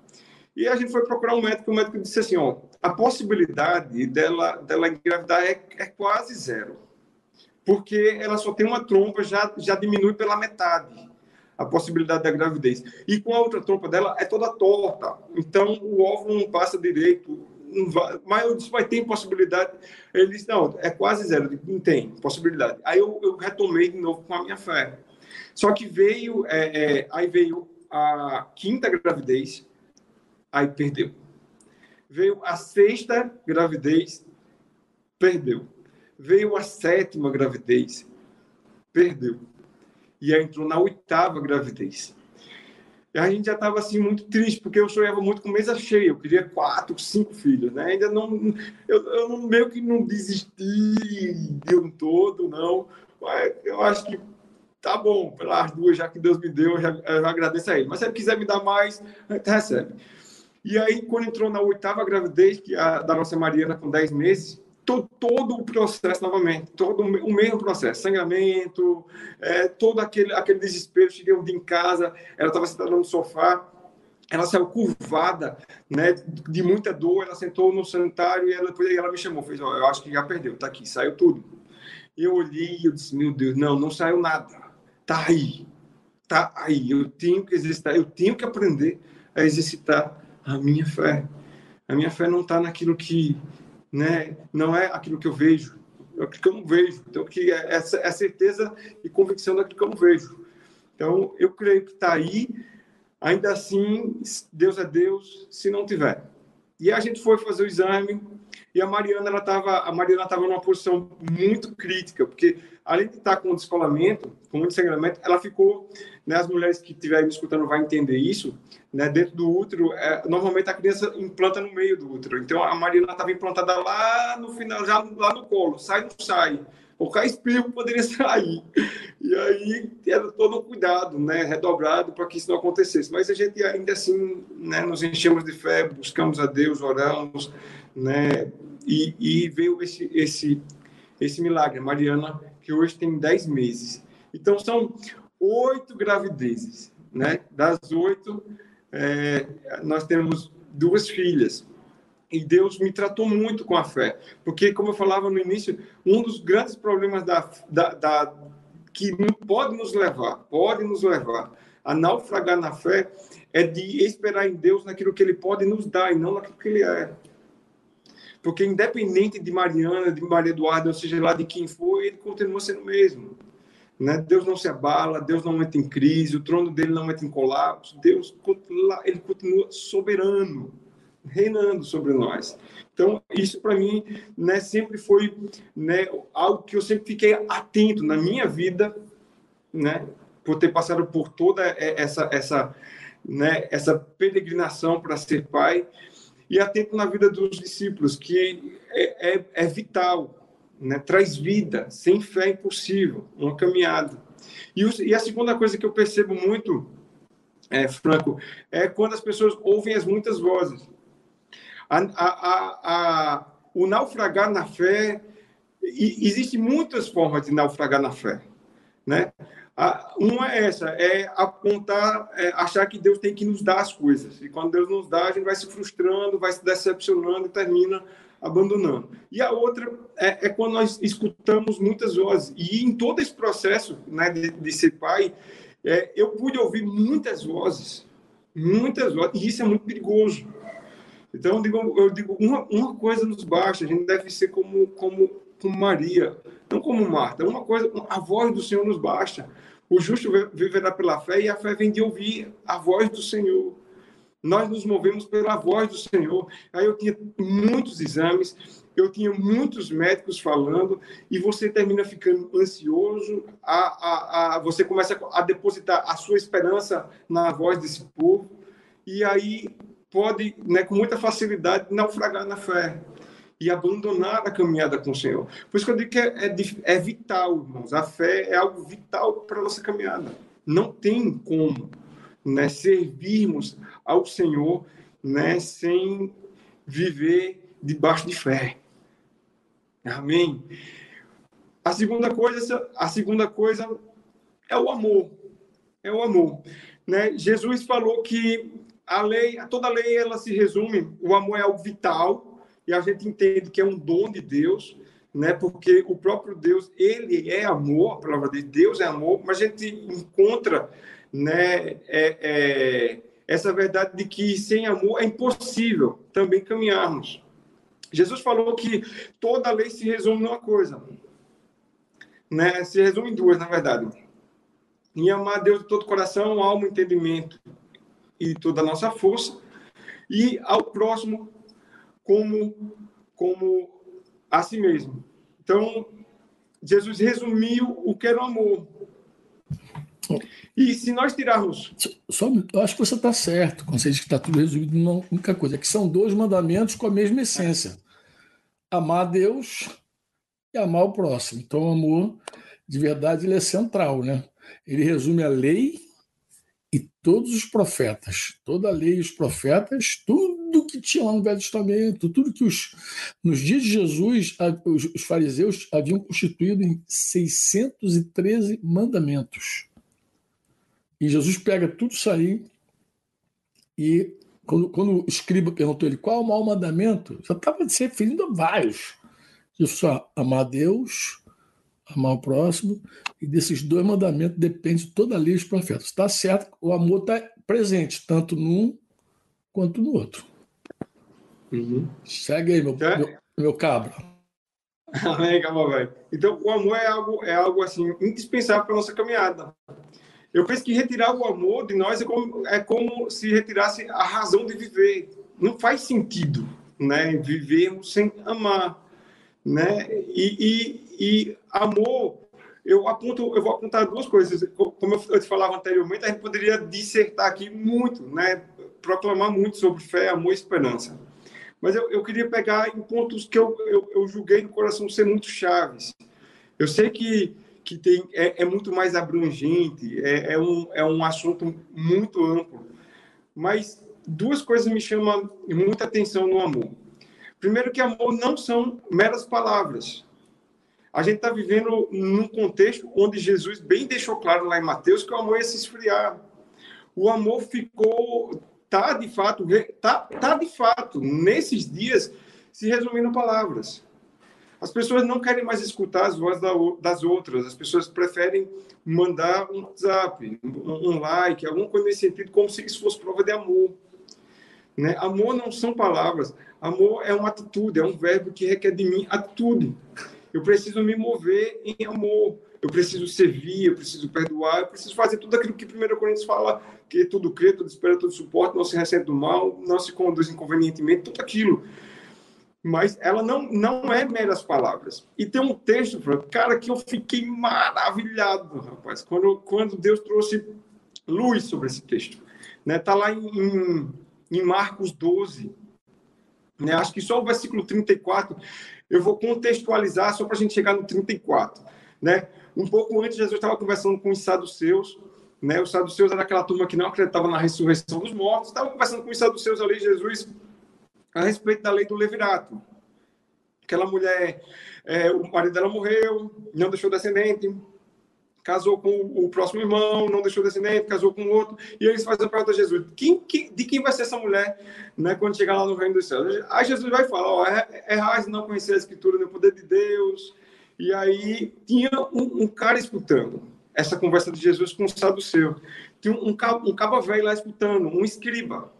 E a gente foi procurar um médico, o médico disse assim, ó, a possibilidade dela, dela engravidar é, é quase zero, porque ela só tem uma trompa, já, já diminui pela metade a possibilidade da gravidez. E com a outra trompa dela é toda torta, então o óvulo não passa direito, vai, mas eu disse, vai ter possibilidade. Ele disse, não, é quase zero. não tem possibilidade. Aí eu, eu, retomei de novo com a minha fé. Só que veio, é, é, aí veio a quinta gravidez, aí perdeu. Veio a sexta gravidez, perdeu. Veio a sétima gravidez, perdeu. E aí entrou na oitava gravidez. E a gente já estava assim muito triste, porque eu sonhava muito com mesa cheia. Eu queria quatro, cinco filhos, né? Ainda não, eu, eu meio que não desisti de um todo, não. Mas eu acho que tá bom, pelas duas já que Deus me deu, eu já, eu agradeço a Ele. Mas se Ele quiser me dar mais, recebe. E aí, quando entrou na oitava gravidez, que a, da nossa Mariana com 10 meses, todo, o processo novamente, todo o mesmo processo, sangramento, é, todo aquele, aquele desespero. Cheguei um dia em casa, ela estava sentada no sofá, ela saiu curvada, né, de muita dor, ela sentou no sanitário e ela, depois ela me chamou, fez, ó, eu acho que já perdeu, tá aqui, saiu tudo. Eu olhei e eu disse, meu Deus, não, não saiu nada, tá aí, tá aí, eu tenho que exercitar, eu tenho que aprender a exercitar a minha fé. A minha fé não está naquilo que né? Não é aquilo que eu vejo, é aquilo que eu não vejo. Então, que é, essa é certeza e convicção daquilo que eu não vejo. Então, eu creio que está aí. Ainda assim, Deus é Deus, se não tiver. E a gente foi fazer o exame e a Mariana ela estava a Mariana estava numa posição muito crítica, porque além de estar com descolamento, com muito sangramento, ela ficou, né, as mulheres que estiverem escutando vai entender isso, né, dentro do útero, é, normalmente a criança implanta no meio do útero. Então a Mariana estava implantada lá no final, já lá no colo, sai não sai. Qualquer espirro poderia sair. E aí era todo cuidado, né, redobrado para que isso não acontecesse. Mas a gente ainda assim, né, nos enchemos de fé, buscamos a Deus, oramos, né, e, e veio esse, esse, esse milagre. Mariana, que hoje tem 10 meses. Então, são oito gravidezes. Né? Das oito, é, nós temos duas filhas. E Deus me tratou muito com a fé. Porque, como eu falava no início, um dos grandes problemas da, da, da que pode nos levar, pode nos levar a naufragar na fé, é de esperar em Deus naquilo que Ele pode nos dar e não naquilo que Ele é. Porque independente de Mariana, de Maria Eduarda, ou seja lá de quem for, ele continua sendo o mesmo. Né? Deus não se abala, Deus não entra em crise, o trono dele não entra em colapso, Deus ele continua soberano, reinando sobre nós. Então, isso para mim né, sempre foi né, algo que eu sempre fiquei atento na minha vida, né, por ter passado por toda essa, essa, né, essa peregrinação para ser pai e atento na vida dos discípulos, que é, é, é vital, né? traz vida, sem fé é impossível, uma caminhada. E, o, e a segunda coisa que eu percebo muito, é, Franco, é quando as pessoas ouvem as muitas vozes. A, a, a, o naufragar na fé, e, existem muitas formas de naufragar na fé, né? Uma é essa, é apontar, é achar que Deus tem que nos dar as coisas. E quando Deus nos dá, a gente vai se frustrando, vai se decepcionando e termina abandonando. E a outra é, é quando nós escutamos muitas vozes. E em todo esse processo né, de, de ser pai, é, eu pude ouvir muitas vozes, muitas vozes, e isso é muito perigoso. Então, eu digo, eu digo uma, uma coisa nos basta, a gente deve ser como, como, como Maria, não como Marta. Uma coisa, a voz do Senhor nos basta. O justo viverá pela fé e a fé vem de ouvir a voz do Senhor. Nós nos movemos pela voz do Senhor. Aí eu tinha muitos exames, eu tinha muitos médicos falando, e você termina ficando ansioso, a, a, a, você começa a depositar a sua esperança na voz desse povo, e aí pode, né, com muita facilidade, naufragar na fé e abandonar a caminhada com o Senhor. Por isso que eu digo que é, é, é vital, irmãos. A fé é algo vital para a nossa caminhada. Não tem como né, servirmos ao Senhor né, sem viver debaixo de fé. Amém? A segunda coisa, a segunda coisa é o amor. É o amor. Né? Jesus falou que a lei, toda a lei ela se resume, o amor é algo vital, e a gente entende que é um dom de Deus, né? Porque o próprio Deus, ele é amor, a palavra de Deus é amor, mas a gente encontra, né, é, é, essa verdade de que sem amor é impossível também caminharmos. Jesus falou que toda a lei se resume numa coisa, né? Se resume em duas, na verdade. Em amar Deus de todo coração, alma, entendimento e toda a nossa força, e ao próximo como, como a si mesmo. Então, Jesus resumiu o que era o amor. E se nós tirarmos. Só, eu acho que você está certo quando você diz que está tudo resumido numa única coisa, é que são dois mandamentos com a mesma essência: amar a Deus e amar o próximo. Então, o amor, de verdade, ele é central, né? Ele resume a lei e todos os profetas, toda a lei e os profetas, tudo que tinha lá no Velho Testamento, tudo que os nos dias de Jesus os, os fariseus haviam constituído em 613 mandamentos. E Jesus pega tudo isso aí e quando, quando o escriba perguntou ele qual é o maior mandamento, já estava se referindo a vários. Jesus só amar a Deus, amar o próximo, e desses dois mandamentos depende toda a lei dos profetas. Está certo, o amor está presente, tanto num quanto no outro. Uhum. Segue aí, meu, é. meu, meu cabra. Amém, velho. Então, o amor é algo, é algo assim, indispensável para a nossa caminhada. Eu penso que retirar o amor de nós é como, é como se retirasse a razão de viver. Não faz sentido, né? Vivermos sem amar, né? E, e, e amor, eu aponto, eu vou apontar duas coisas. Como eu te falava anteriormente, a gente poderia dissertar aqui muito, né? Proclamar muito sobre fé, amor e esperança. Mas eu, eu queria pegar em pontos que eu, eu, eu julguei no coração ser muito chaves. Eu sei que que tem, é, é muito mais abrangente, é, é, um, é um assunto muito amplo. Mas duas coisas me chamam muita atenção no amor. Primeiro, que amor não são meras palavras. A gente está vivendo num contexto onde Jesus bem deixou claro lá em Mateus que o amor ia se esfriar. O amor ficou, tá de fato, tá, tá de fato, nesses dias, se resumindo palavras. As pessoas não querem mais escutar as vozes das outras, as pessoas preferem mandar um WhatsApp, um like, alguma coisa nesse sentido, como se isso fosse prova de amor. Né? Amor não são palavras, amor é uma atitude, é um verbo que requer de mim atitude. Eu preciso me mover em amor, eu preciso servir, eu preciso perdoar, eu preciso fazer tudo aquilo que 1 Coríntios fala, que tudo crê, tudo espera, tudo suporta, não se recebe do mal, não se conduz inconvenientemente, tudo aquilo mas ela não, não é meras palavras. E tem um texto, cara, que eu fiquei maravilhado, rapaz, quando, quando Deus trouxe luz sobre esse texto. Né? Tá lá em, em Marcos 12, né? acho que só o versículo 34, eu vou contextualizar só para a gente chegar no 34. Né? Um pouco antes, Jesus estava conversando com os saduceus, né? Os saduceus era aquela turma que não acreditava na ressurreição dos mortos, estava conversando com os saduceus ali, Jesus a respeito da lei do levirato. Aquela mulher, é, o marido dela morreu, não deixou descendente, casou com o próximo irmão, não deixou descendente, casou com outro, e eles fazem a pergunta a Jesus: quem, quem, de quem vai ser essa mulher né, quando chegar lá no reino dos céus? Aí Jesus vai falar: ó, é, é raiz não conhecer a escritura, nem o poder de Deus. E aí tinha um, um cara escutando essa conversa de Jesus com o saduceu. Tinha um, um, um cabo velho lá escutando, um escriba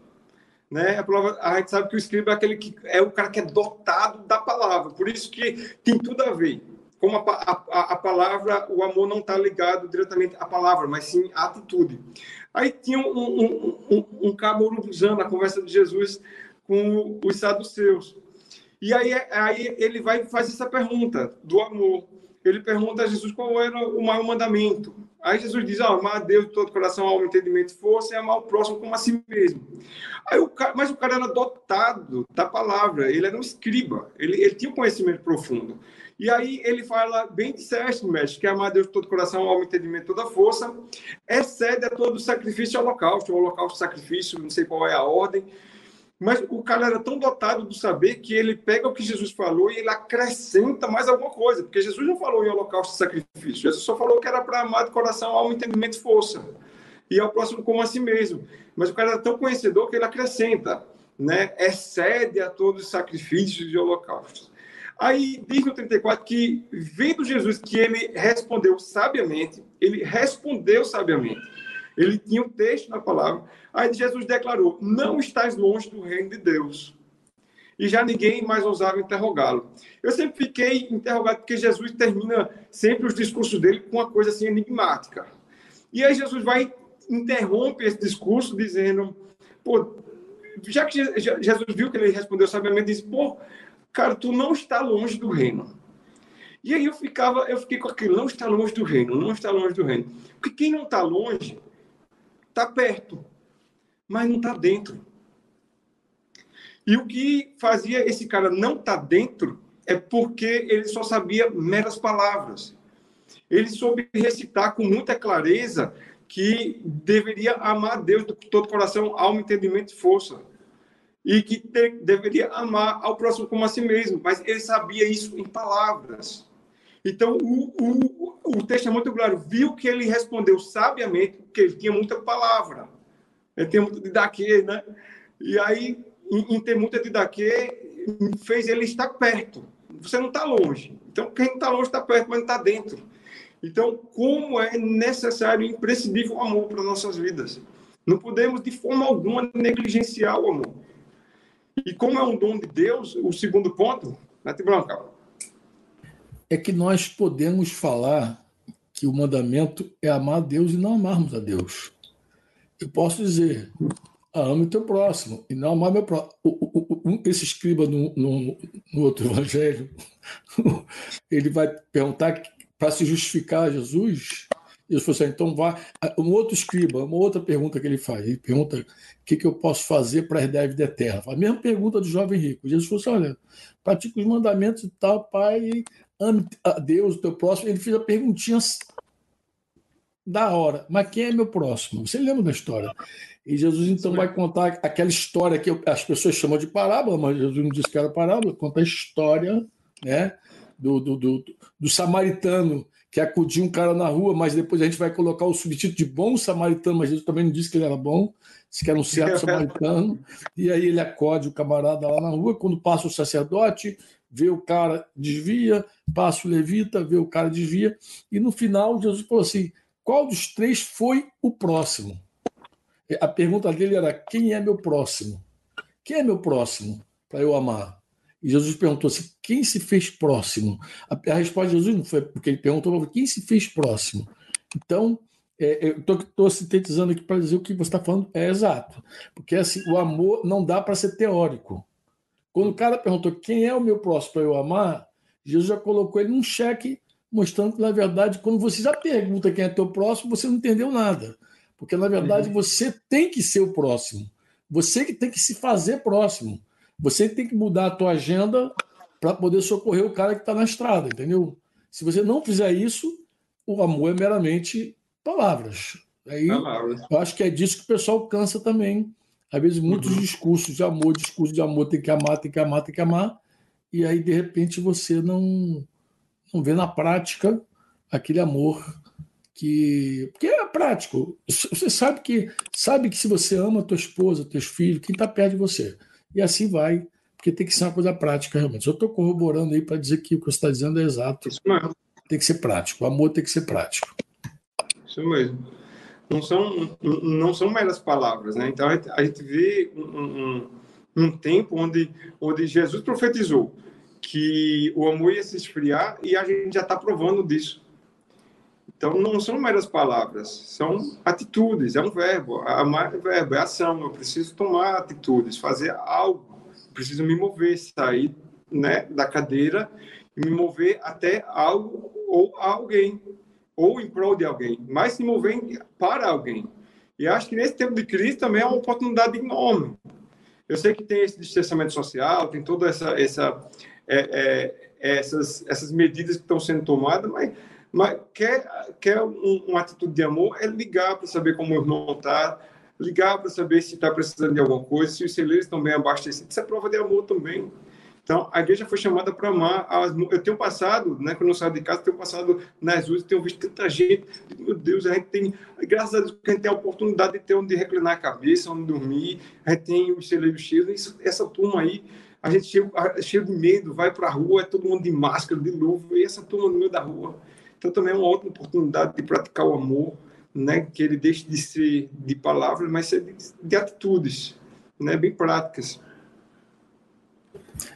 né? A, palavra, a gente sabe que o escriba é aquele que é o cara que é dotado da palavra, por isso que tem tudo a ver. Como a, a, a palavra, o amor não está ligado diretamente à palavra, mas sim à atitude. Aí tinha um, um, um, um cabo urubuzano na conversa de Jesus com os saduceus. E aí, aí ele vai fazer essa pergunta do amor. Ele pergunta a Jesus qual era o maior mandamento. Aí Jesus diz: ah, amar a Deus de todo coração, alma, entendimento e força, e amar o próximo como a si mesmo. Aí o cara, mas o cara era dotado da palavra, ele era um escriba, ele, ele tinha um conhecimento profundo. E aí ele fala, bem disseste, mestre, que amar a Deus de todo coração, alma, entendimento, toda força, excede a todo sacrifício e holocausto, o holocausto sacrifício, não sei qual é a ordem, mas o cara era tão dotado do saber que ele pega o que Jesus falou e ele acrescenta mais alguma coisa, porque Jesus não falou em holocausto e sacrifício, Jesus só falou que era para amar de coração, alma, entendimento e força. E ao próximo como a si mesmo. Mas o cara era tão conhecedor que ele acrescenta, né? Excede a todos os sacrifícios e holocaustos. Aí diz no 34 que, vendo Jesus que ele respondeu sabiamente, ele respondeu sabiamente. Ele tinha um texto na palavra, Aí Jesus declarou: Não estás longe do reino de Deus. E já ninguém mais ousava interrogá-lo. Eu sempre fiquei interrogado porque Jesus termina sempre os discursos dele com uma coisa assim enigmática. E aí Jesus vai interrompe esse discurso dizendo: Pô, já que Jesus viu que ele respondeu sabiamente, disse: Pô, cara, tu não está longe do reino. E aí eu ficava, eu fiquei com aquilo, não está longe do reino, não está longe do reino. Porque quem não está longe, está perto, mas não está dentro. E o que fazia esse cara não estar tá dentro é porque ele só sabia meras palavras. Ele soube recitar com muita clareza que deveria amar Deus de todo coração, alma, entendimento e força. E que deveria amar ao próximo como a si mesmo. Mas ele sabia isso em palavras. Então, o, o, o texto é muito claro. Viu que ele respondeu sabiamente, porque ele tinha muita palavra. Ele tinha muito de daqui, né? E aí, em, em ter muita de daqui, fez ele estar perto. Você não está longe. Então, quem está longe está perto, mas não está dentro. Então, como é necessário e imprescindível o amor para nossas vidas. Não podemos, de forma alguma, negligenciar o amor. E como é um dom de Deus, o segundo ponto, Nath Branca. É que nós podemos falar que o mandamento é amar a Deus e não amarmos a Deus. Eu posso dizer, ame o teu próximo e não amar meu próximo. Esse escriba no, no, no outro evangelho, ele vai perguntar para se justificar a Jesus, Jesus falou assim, então vá. Um outro escriba, uma outra pergunta que ele faz. Ele pergunta o que, que eu posso fazer para herdar a vida eterna. A mesma pergunta do jovem rico. Jesus falou assim: olha, pratica os mandamentos e tal, pai, ame a Deus, o teu próximo. Ele fez a perguntinha da hora. Mas quem é meu próximo? Você lembra da história? E Jesus então vai contar aquela história que as pessoas chamam de parábola, mas Jesus não disse que era parábola, conta a história né, do, do, do, do samaritano que acudiu um cara na rua, mas depois a gente vai colocar o subtítulo de bom samaritano, mas ele também não disse que ele era bom, disse que era um certo samaritano, e aí ele acode o camarada lá na rua, quando passa o sacerdote, vê o cara, desvia, passa o levita, vê o cara, desvia, e no final Jesus falou assim, qual dos três foi o próximo? A pergunta dele era, quem é meu próximo? Quem é meu próximo para eu amar? E Jesus perguntou assim: quem se fez próximo? A, resposta de Jesus não foi porque ele perguntou, quem se fez próximo? Então, é, eu estou sintetizando aqui para dizer o que você está falando é exato. Porque assim, o amor não dá para ser teórico. Quando o cara perguntou quem é o meu próximo para eu amar, Jesus já colocou ele num cheque, mostrando que, na verdade, quando você já pergunta quem é teu próximo, você não entendeu nada. Porque, na verdade, uhum. você tem que ser o próximo. Você que tem que se fazer próximo. Você tem que mudar a tua agenda para poder socorrer o cara que está na estrada, entendeu? Se você não fizer isso, o amor é meramente palavras. Aí, palavras. Eu acho que é disso que o pessoal cansa também. Às vezes, muitos uhum. discursos de amor, discurso de amor, tem que amar, tem que amar, tem que amar. E aí, de repente, você não, não vê na prática aquele amor que. Porque é prático. Você sabe que sabe que se você ama a tua esposa, teus filhos, quem está perto de você e assim vai, porque tem que ser uma coisa prática realmente. Eu estou corroborando aí para dizer que o que você está dizendo é exato. Isso mesmo. Tem que ser prático, o amor tem que ser prático. Isso mesmo. Não são, não são meras palavras, né? Então a gente, vê um, um, um tempo onde, onde Jesus profetizou que o amor ia se esfriar e a gente já está provando disso. Então, não são meras palavras, são atitudes, é um verbo. Amar é verbo, é ação. Eu preciso tomar atitudes, fazer algo. Eu preciso me mover, sair né, da cadeira e me mover até algo ou alguém, ou em prol de alguém, mas se mover para alguém. E acho que nesse tempo de crise também é uma oportunidade enorme. Eu sei que tem esse distanciamento social, tem toda essa, essa é, é, essas, essas medidas que estão sendo tomadas, mas mas quer, quer um, uma atitude de amor é ligar para saber como o irmão está, ligar para saber se está precisando de alguma coisa, se os celeiros estão bem abastecidos. Isso é prova de amor também. Então, a igreja foi chamada para amar. As, eu tenho passado, né, quando eu saio de casa, tenho passado nas ruas, tenho visto tanta gente. Meu Deus, a gente tem, graças a Deus, a gente tem a oportunidade de ter onde reclinar a cabeça, onde dormir. A gente tem os celeiros cheios. essa turma aí, a gente cheio, cheio de medo, vai para a rua, é todo mundo de máscara, de luva, e essa turma no meio da rua. Então, também é uma outra oportunidade de praticar o amor, né? que ele deixe de ser de palavras, mas ser de, de atitudes, né? bem práticas.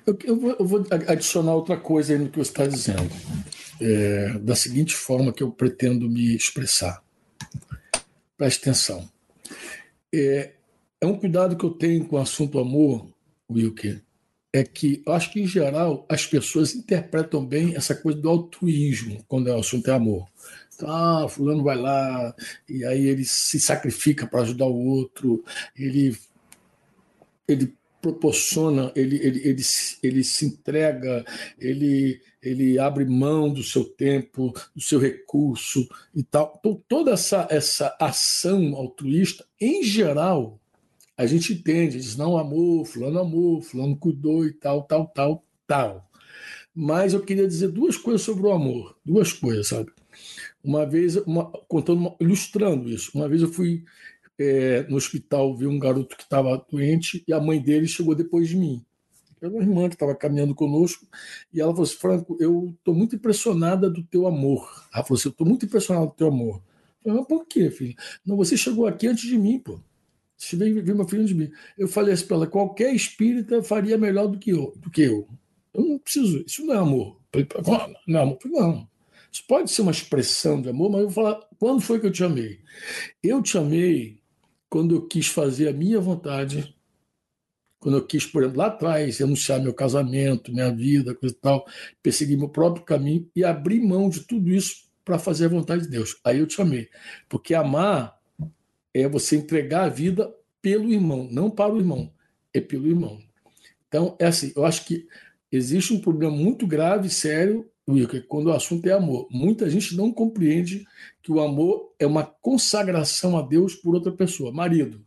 Eu, eu, vou, eu, vou, adicionar outra coisa aí no que você está dizendo, é, da seguinte forma que eu pretendo me expressar. Preste atenção. É, é um cuidado que eu tenho com o assunto amor, Wilker, é que eu acho que, em geral, as pessoas interpretam bem essa coisa do altruísmo quando o assunto é amor. Então, ah, fulano vai lá, e aí ele se sacrifica para ajudar o outro, ele, ele proporciona, ele, ele, ele, ele se entrega, ele, ele abre mão do seu tempo, do seu recurso e tal. Então, toda essa, essa ação altruísta, em geral, a gente entende, diz, não amor, fulano amor, fulano cuidou e tal, tal, tal, tal. Mas eu queria dizer duas coisas sobre o amor, duas coisas, sabe? Uma vez, uma, contando, uma, ilustrando isso, uma vez eu fui é, no hospital ver um garoto que estava doente e a mãe dele chegou depois de mim. Era uma irmã que estava caminhando conosco e ela falou assim: Franco, eu estou muito impressionada do teu amor. Ela falou assim: eu estou muito impressionada do teu amor. Eu falei, por quê, filho? Não, você chegou aqui antes de mim, pô. Você veio ver meu filho de mim. Eu falei assim para ela: qualquer espírita faria melhor do que eu. Do que eu. eu não preciso. Isso não é amor. Não é amor. Não. Isso pode ser uma expressão de amor, mas eu vou falar: quando foi que eu te amei? Eu te amei quando eu quis fazer a minha vontade, quando eu quis, por exemplo, lá atrás, anunciar meu casamento, minha vida, coisa e tal, perseguir meu próprio caminho e abrir mão de tudo isso para fazer a vontade de Deus. Aí eu te amei. Porque amar é você entregar a vida pelo irmão, não para o irmão, é pelo irmão. Então, é assim, eu acho que existe um problema muito grave, sério, Wilker, quando o assunto é amor. Muita gente não compreende que o amor é uma consagração a Deus por outra pessoa. Marido,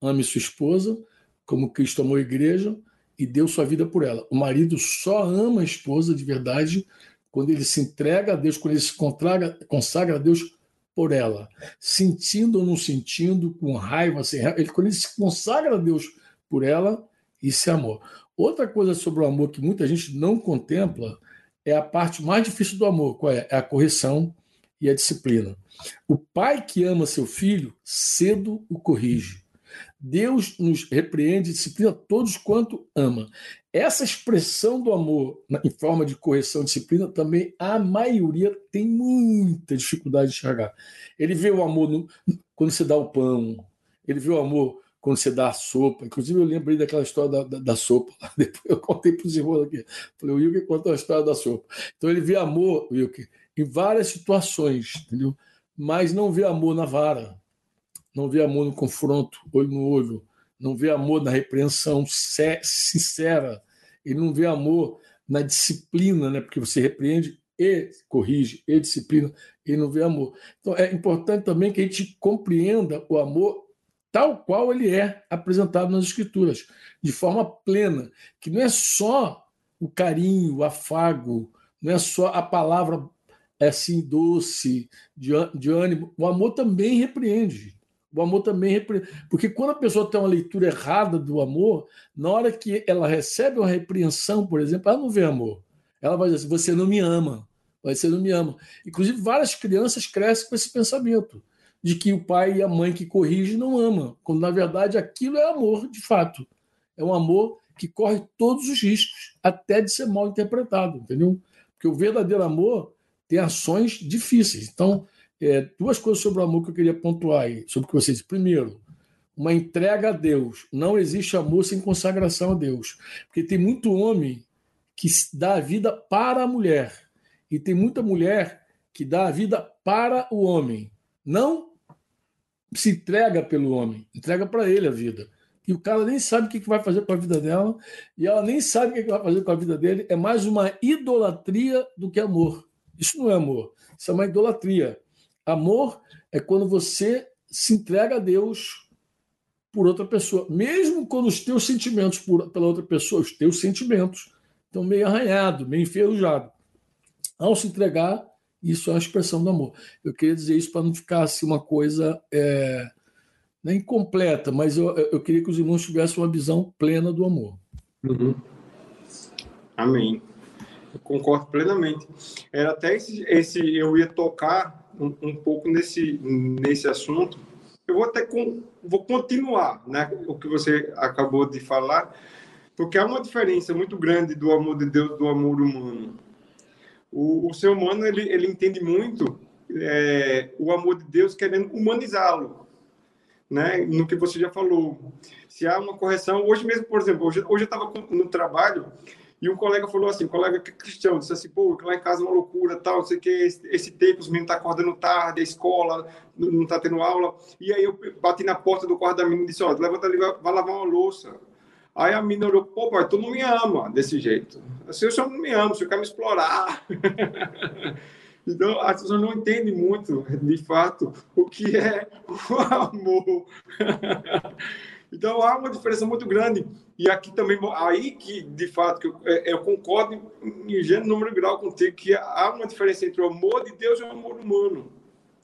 ame sua esposa como Cristo amou a igreja e deu sua vida por ela. O marido só ama a esposa de verdade quando ele se entrega a Deus, quando ele se consagra a Deus por ela, sentindo ou não sentindo, com raiva, sem raiva, ele, quando ele se consagra a Deus por ela, isso é amor. Outra coisa sobre o amor que muita gente não contempla é a parte mais difícil do amor, qual é? É a correção e a disciplina. O pai que ama seu filho, cedo o corrige. Deus nos repreende e disciplina todos quanto ama. Essa expressão do amor em forma de correção e disciplina também a maioria tem muita dificuldade de enxergar. Ele vê o amor no, quando você dá o pão, ele vê o amor quando você dá a sopa. Inclusive, eu lembrei daquela história da, da, da sopa. Depois eu contei para os irmãos aqui. Falei, o Wilker contou a história da sopa. Então, ele vê amor, Wilker, em várias situações, entendeu? Mas não vê amor na vara, não vê amor no confronto, olho no olho, não vê amor na repreensão sincera, ele não vê amor na disciplina, né? porque você repreende e corrige, e disciplina, ele não vê amor. Então, é importante também que a gente compreenda o amor tal qual ele é apresentado nas Escrituras, de forma plena, que não é só o carinho, o afago, não é só a palavra assim doce, de, de ânimo. O amor também repreende. O amor também repreende. Porque quando a pessoa tem uma leitura errada do amor, na hora que ela recebe uma repreensão, por exemplo, ela não vê amor. Ela vai dizer assim: você não me ama. Você não me ama. Inclusive, várias crianças crescem com esse pensamento de que o pai e a mãe que corrige não ama, quando na verdade aquilo é amor de fato. É um amor que corre todos os riscos, até de ser mal interpretado, entendeu? Porque o verdadeiro amor tem ações difíceis. Então, é, duas coisas sobre o amor que eu queria pontuar aí, sobre o que vocês. Primeiro, uma entrega a Deus. Não existe amor sem consagração a Deus. Porque tem muito homem que dá a vida para a mulher. E tem muita mulher que dá a vida para o homem. Não se entrega pelo homem, entrega para ele a vida. E o cara nem sabe o que vai fazer com a vida dela, e ela nem sabe o que vai fazer com a vida dele. É mais uma idolatria do que amor. Isso não é amor, isso é uma idolatria. Amor é quando você se entrega a Deus por outra pessoa, mesmo quando os teus sentimentos por, pela outra pessoa, os teus sentimentos, estão meio arranhados, meio enferrujados. Ao se entregar, isso é uma expressão do amor. Eu queria dizer isso para não ficar assim, uma coisa é, nem incompleta, mas eu, eu queria que os irmãos tivessem uma visão plena do amor. Uhum. Amém. Eu concordo plenamente. Era até esse, esse eu ia tocar um, um pouco nesse, nesse assunto. Eu vou até com, vou continuar, né, o que você acabou de falar, porque há uma diferença muito grande do amor de Deus do amor humano. O, o ser humano ele, ele entende muito é, o amor de Deus querendo humanizá-lo. né, no que você já falou. Se há uma correção, hoje mesmo, por exemplo, hoje, hoje eu estava no trabalho e um colega falou assim, um colega cristão, disse assim, pô, lá em casa é uma loucura, tal, sei o que, esse, esse tempo, os meninos estão tá acordando tarde, a escola não está tendo aula. E aí eu bati na porta do quarto da menina e disse, ó, levanta ali, vai, vai lavar uma louça. Aí a menina olhou, pô, pai, tu não me ama desse jeito. Assim, o senhor não me ama, o senhor quer me explorar. então, as pessoas não entendem muito, de fato, o que é o amor. Então há uma diferença muito grande. E aqui também, aí que de fato eu, é, eu concordo em gênero, número e grau contigo, que há uma diferença entre o amor de Deus e o amor humano.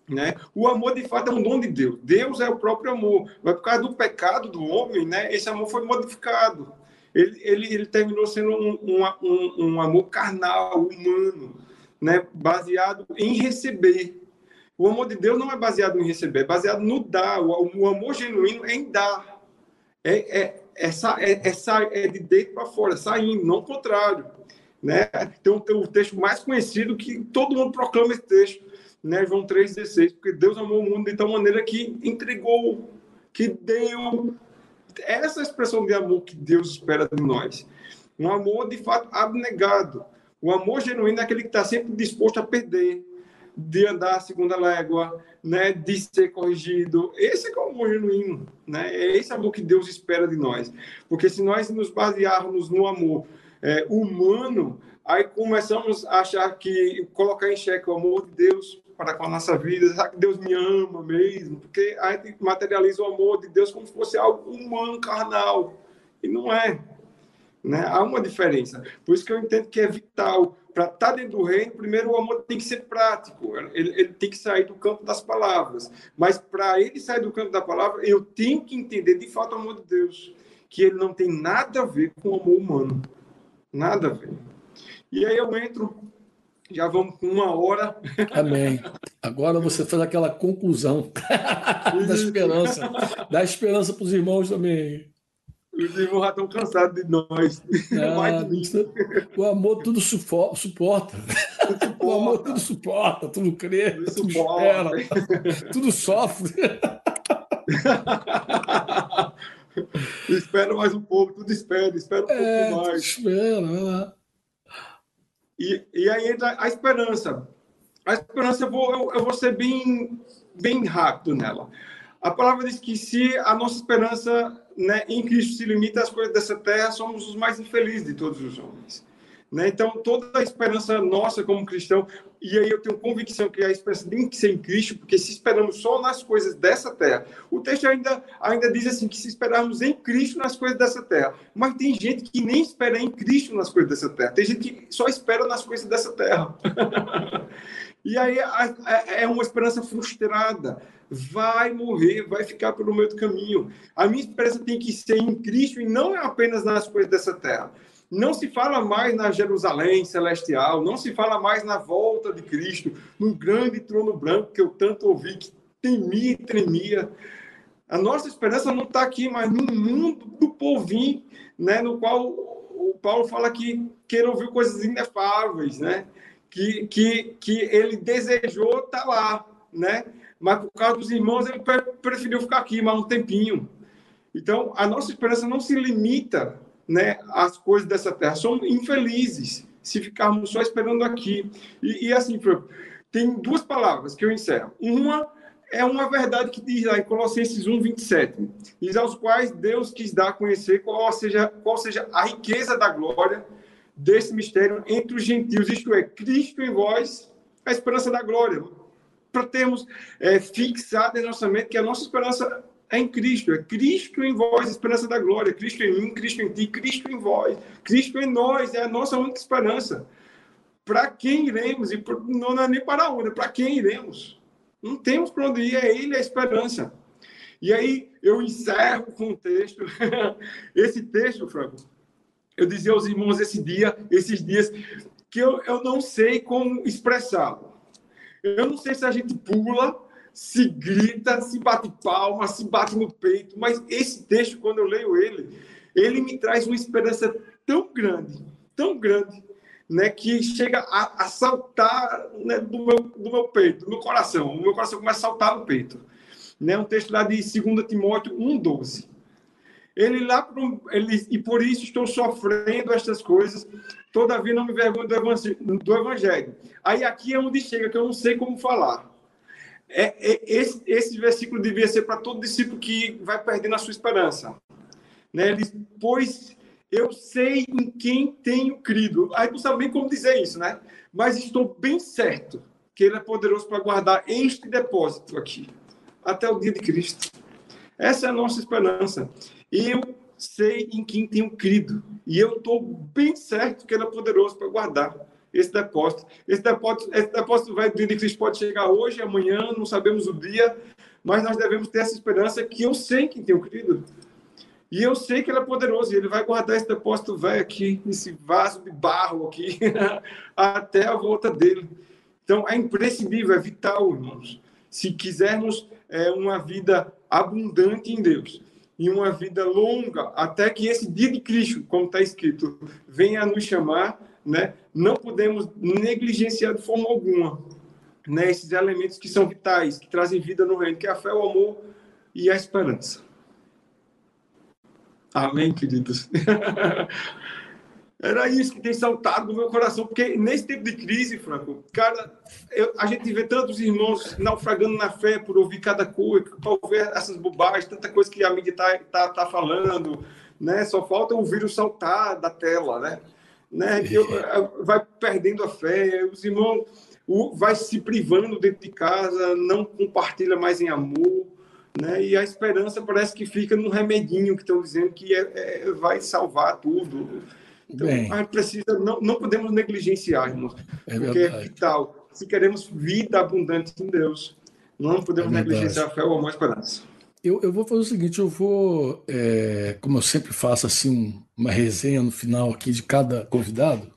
Né? O amor de fato é um dom de Deus. Deus é o próprio amor. Mas por causa do pecado do homem, né, esse amor foi modificado. Ele, ele, ele terminou sendo um, um, um amor carnal, humano, né, baseado em receber. O amor de Deus não é baseado em receber, é baseado no dar. O, o amor genuíno é em dar é, é, essa, é, essa, é de dentro para fora, saindo, não o contrário. Né? Tem um, tem um texto mais conhecido que todo mundo proclama esse texto, né? João 3,16, porque Deus amou o mundo de tal maneira que entregou, que deu. Essa expressão de amor que Deus espera de nós. Um amor, de fato, abnegado. O amor genuíno é aquele que está sempre disposto a perder, de andar a segunda légua, né, de ser corrigido. Esse é o amor genuíno, né? É esse amor que Deus espera de nós. Porque se nós nos basearmos no amor é, humano, aí começamos a achar que colocar em xeque o amor de Deus para com a nossa vida, será que Deus me ama mesmo? Porque a gente materializa o amor de Deus como se fosse algo humano, carnal. E não é. Né? Há uma diferença. Por isso que eu entendo que é vital para estar dentro do reino, primeiro o amor tem que ser prático, ele, ele tem que sair do campo das palavras. Mas para ele sair do campo da palavra, eu tenho que entender de fato o amor de Deus, que ele não tem nada a ver com o amor humano. Nada a ver. E aí eu entro, já vamos com uma hora. Amém. Agora você faz aquela conclusão da esperança. Dá esperança para os irmãos também. Os irmãos já estão cansados de nós. Ah, o amor tudo suporta. suporta. O amor tudo suporta, tudo crê, tudo, tudo espera, tudo sofre. espera mais um pouco, tudo espera, espera um é, pouco mais. Espera. E, e aí entra a esperança. A esperança, eu vou, eu, eu vou ser bem, bem rápido nela. A palavra diz que se a nossa esperança né, em Cristo se limita às coisas dessa terra, somos os mais infelizes de todos os homens. Né? Então, toda a esperança nossa como cristão, e aí eu tenho convicção que a esperança tem que ser em Cristo, porque se esperamos só nas coisas dessa terra, o texto ainda, ainda diz assim, que se esperarmos em Cristo nas coisas dessa terra, mas tem gente que nem espera em Cristo nas coisas dessa terra, tem gente que só espera nas coisas dessa terra. e aí é uma esperança frustrada, vai morrer, vai ficar pelo meio do caminho. A minha esperança tem que ser em Cristo e não é apenas nas coisas dessa terra. Não se fala mais na Jerusalém celestial, não se fala mais na volta de Cristo, num grande trono branco que eu tanto ouvi, que temia e tremia. A nossa esperança não está aqui, mas no mundo do povinho, né, no qual o Paulo fala que, que ele ouviu coisas inefáveis, né? que, que, que ele desejou estar tá lá. Né? mas por causa dos irmãos ele preferiu ficar aqui mais um tempinho. Então, a nossa esperança não se limita né, às coisas dessa terra. Somos infelizes se ficarmos só esperando aqui. E, e assim, tem duas palavras que eu encerro. Uma é uma verdade que diz lá em Colossenses 1, 27. Diz aos quais Deus quis dar a conhecer qual seja, qual seja a riqueza da glória desse mistério entre os gentios, isto é, Cristo em vós, a esperança da glória para termos é, fixado em nossa mente que a nossa esperança é em Cristo, é Cristo em vós, esperança da glória, Cristo em mim, Cristo em ti, Cristo em vós, Cristo em nós, é a nossa única esperança. Para quem iremos? E não é nem para onde, é para quem iremos? Não temos para onde ir, é Ele a esperança. E aí eu encerro com um texto. Esse texto, Franco, eu dizia aos irmãos esse dia, esses dias, que eu, eu não sei como expressá-lo. Eu não sei se a gente pula, se grita, se bate palma, se bate no peito, mas esse texto, quando eu leio ele, ele me traz uma esperança tão grande, tão grande, né, que chega a, a saltar né, do, meu, do meu peito, do meu coração. O meu coração começa a saltar no peito. né? Um texto lá de 2 Timóteo 1:12. Ele lá ele e por isso estou sofrendo estas coisas, todavia não me vergonho do evangelho. Aí aqui é onde chega que eu não sei como falar. É, é esse, esse versículo devia ser para todo discípulo que vai perdendo a sua esperança. Né? Ele, pois eu sei em quem tenho crido. Aí não sabe bem como dizer isso, né? Mas estou bem certo que ele é poderoso para guardar este depósito aqui até o dia de Cristo. Essa é a nossa esperança. Eu sei em quem tenho crido. E eu estou bem certo que ele é poderoso para guardar esse depósito. Esse depósito, esse depósito vai do Cristo pode chegar hoje, amanhã, não sabemos o dia, mas nós devemos ter essa esperança que eu sei em quem tenho crido. E eu sei que ele é poderoso, e ele vai guardar esse depósito velho aqui, nesse vaso de barro aqui, até a volta dele. Então, é imprescindível, é vital, irmãos. Se quisermos é, uma vida abundante em Deus, e uma vida longa, até que esse dia de Cristo, como está escrito, venha nos chamar, né? não podemos negligenciar de forma alguma né? esses elementos que são vitais, que trazem vida no reino, que é a fé, o amor e a esperança. Amém, queridos? Era isso que tem saltado no meu coração, porque nesse tempo de crise, Franco, cara, eu, a gente vê tantos irmãos naufragando na fé por ouvir cada coisa, por ouvir essas bobagens, tanta coisa que a mídia está tá, tá falando, né? Só falta o vírus saltar da tela, né? Né? Que eu, vai perdendo a fé, os irmãos o, vai se privando dentro de casa, não compartilha mais em amor, né? E a esperança parece que fica no remedinho que estão dizendo que é, é, vai salvar tudo. Então, Bem, a gente precisa, não, não podemos negligenciar, irmãos, é porque é vital. Se queremos vida abundante em Deus, não podemos é negligenciar a fé, o amor e a esperança. Eu, eu, vou fazer o seguinte, eu vou, é, como eu sempre faço assim, uma resenha no final aqui de cada convidado,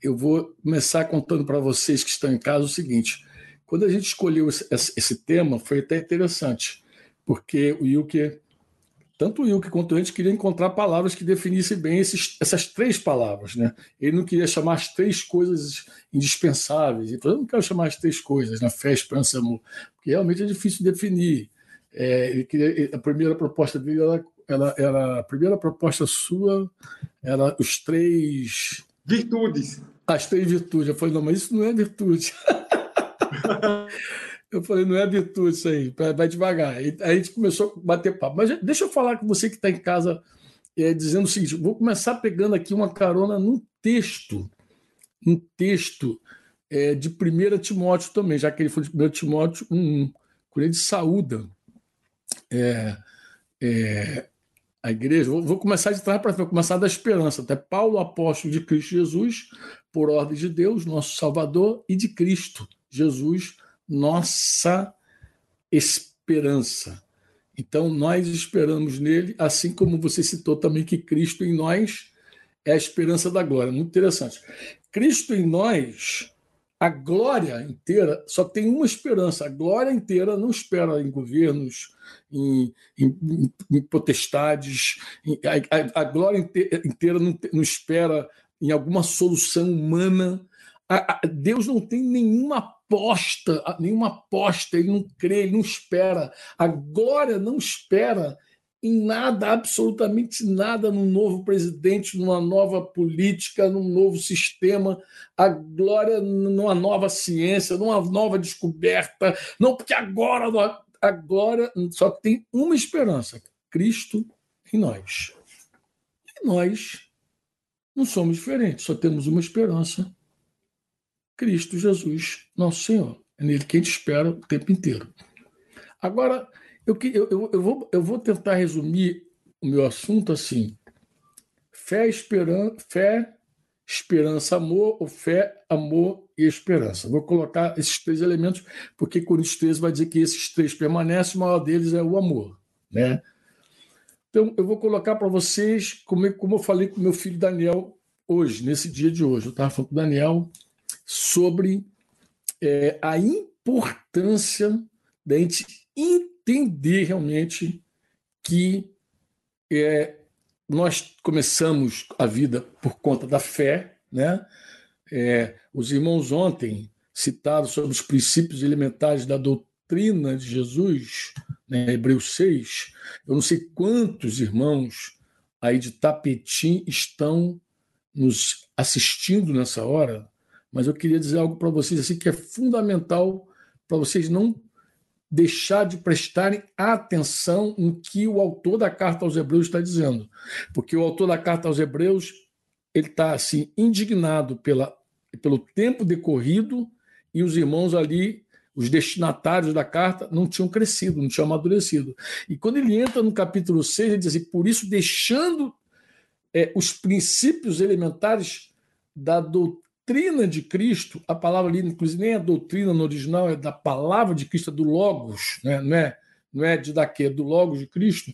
eu vou começar contando para vocês que estão em casa o seguinte, quando a gente escolheu esse, esse tema, foi até interessante, porque o Yuki tanto o Wilke quanto a gente queria encontrar palavras que definissem bem esses, essas três palavras. Né? Ele não queria chamar as três coisas indispensáveis. Ele falou, eu não quero chamar as três coisas, na né? fé, esperança amor, porque realmente é difícil definir. É, ele queria, a primeira proposta dele era, era, era, a primeira proposta sua era os três virtudes. As três virtudes. Eu falei, não, mas isso não é virtude. Eu falei, não é virtude isso aí, vai devagar. Aí a gente começou a bater papo. Mas deixa eu falar com você que está em casa, é, dizendo o seguinte: vou começar pegando aqui uma carona num texto, um texto é, de 1 Timóteo também, já que ele foi de 1 Timóteo 1, quando ele saúda é, é, a igreja. Vou, vou começar de trás para vou começar da esperança. Até Paulo, apóstolo de Cristo Jesus, por ordem de Deus, nosso Salvador, e de Cristo Jesus nossa esperança. Então, nós esperamos nele, assim como você citou também que Cristo em nós é a esperança da glória. Muito interessante. Cristo em nós, a glória inteira, só tem uma esperança. A glória inteira não espera em governos, em, em, em potestades. Em, a, a, glória inteira não, não espera em alguma solução humana. A, a, Deus não tem nenhuma aposta, nenhuma aposta, ele não crê, ele não espera. A glória não espera em nada, absolutamente nada, num novo presidente, numa nova política, num novo sistema. A glória numa nova ciência, numa nova descoberta. Não, porque agora a glória só tem uma esperança: Cristo em nós. E nós não somos diferentes, só temos uma esperança Cristo Jesus, nosso Senhor. É nele que a gente espera o tempo inteiro. Agora, eu, eu, eu, vou, eu vou tentar resumir o meu assunto assim: fé, esperan fé, esperança, amor, ou fé, amor e esperança. Vou colocar esses três elementos, porque Coríntios 13 vai dizer que esses três permanecem, o maior deles é o amor. Né? Então, eu vou colocar para vocês, como, como eu falei com meu filho Daniel hoje, nesse dia de hoje. Eu estava falando com o Daniel sobre é, a importância da gente realmente que é, nós começamos a vida por conta da fé, né? É, os irmãos ontem citaram sobre os princípios elementares da doutrina de Jesus, né, Hebreus 6, eu não sei quantos irmãos aí de Tapetim estão nos assistindo nessa hora, mas eu queria dizer algo para vocês assim que é fundamental para vocês não deixar de prestarem atenção no que o autor da carta aos Hebreus está dizendo, porque o autor da carta aos Hebreus ele está assim indignado pela, pelo tempo decorrido e os irmãos ali os destinatários da carta não tinham crescido, não tinham amadurecido. E quando ele entra no capítulo 6, ele diz assim: por isso, deixando é, os princípios elementares da doutrina de Cristo, a palavra ali, inclusive, nem a doutrina no original, é da palavra de Cristo, é do Logos, né? não, é, não é de daqui, é do Logos de Cristo.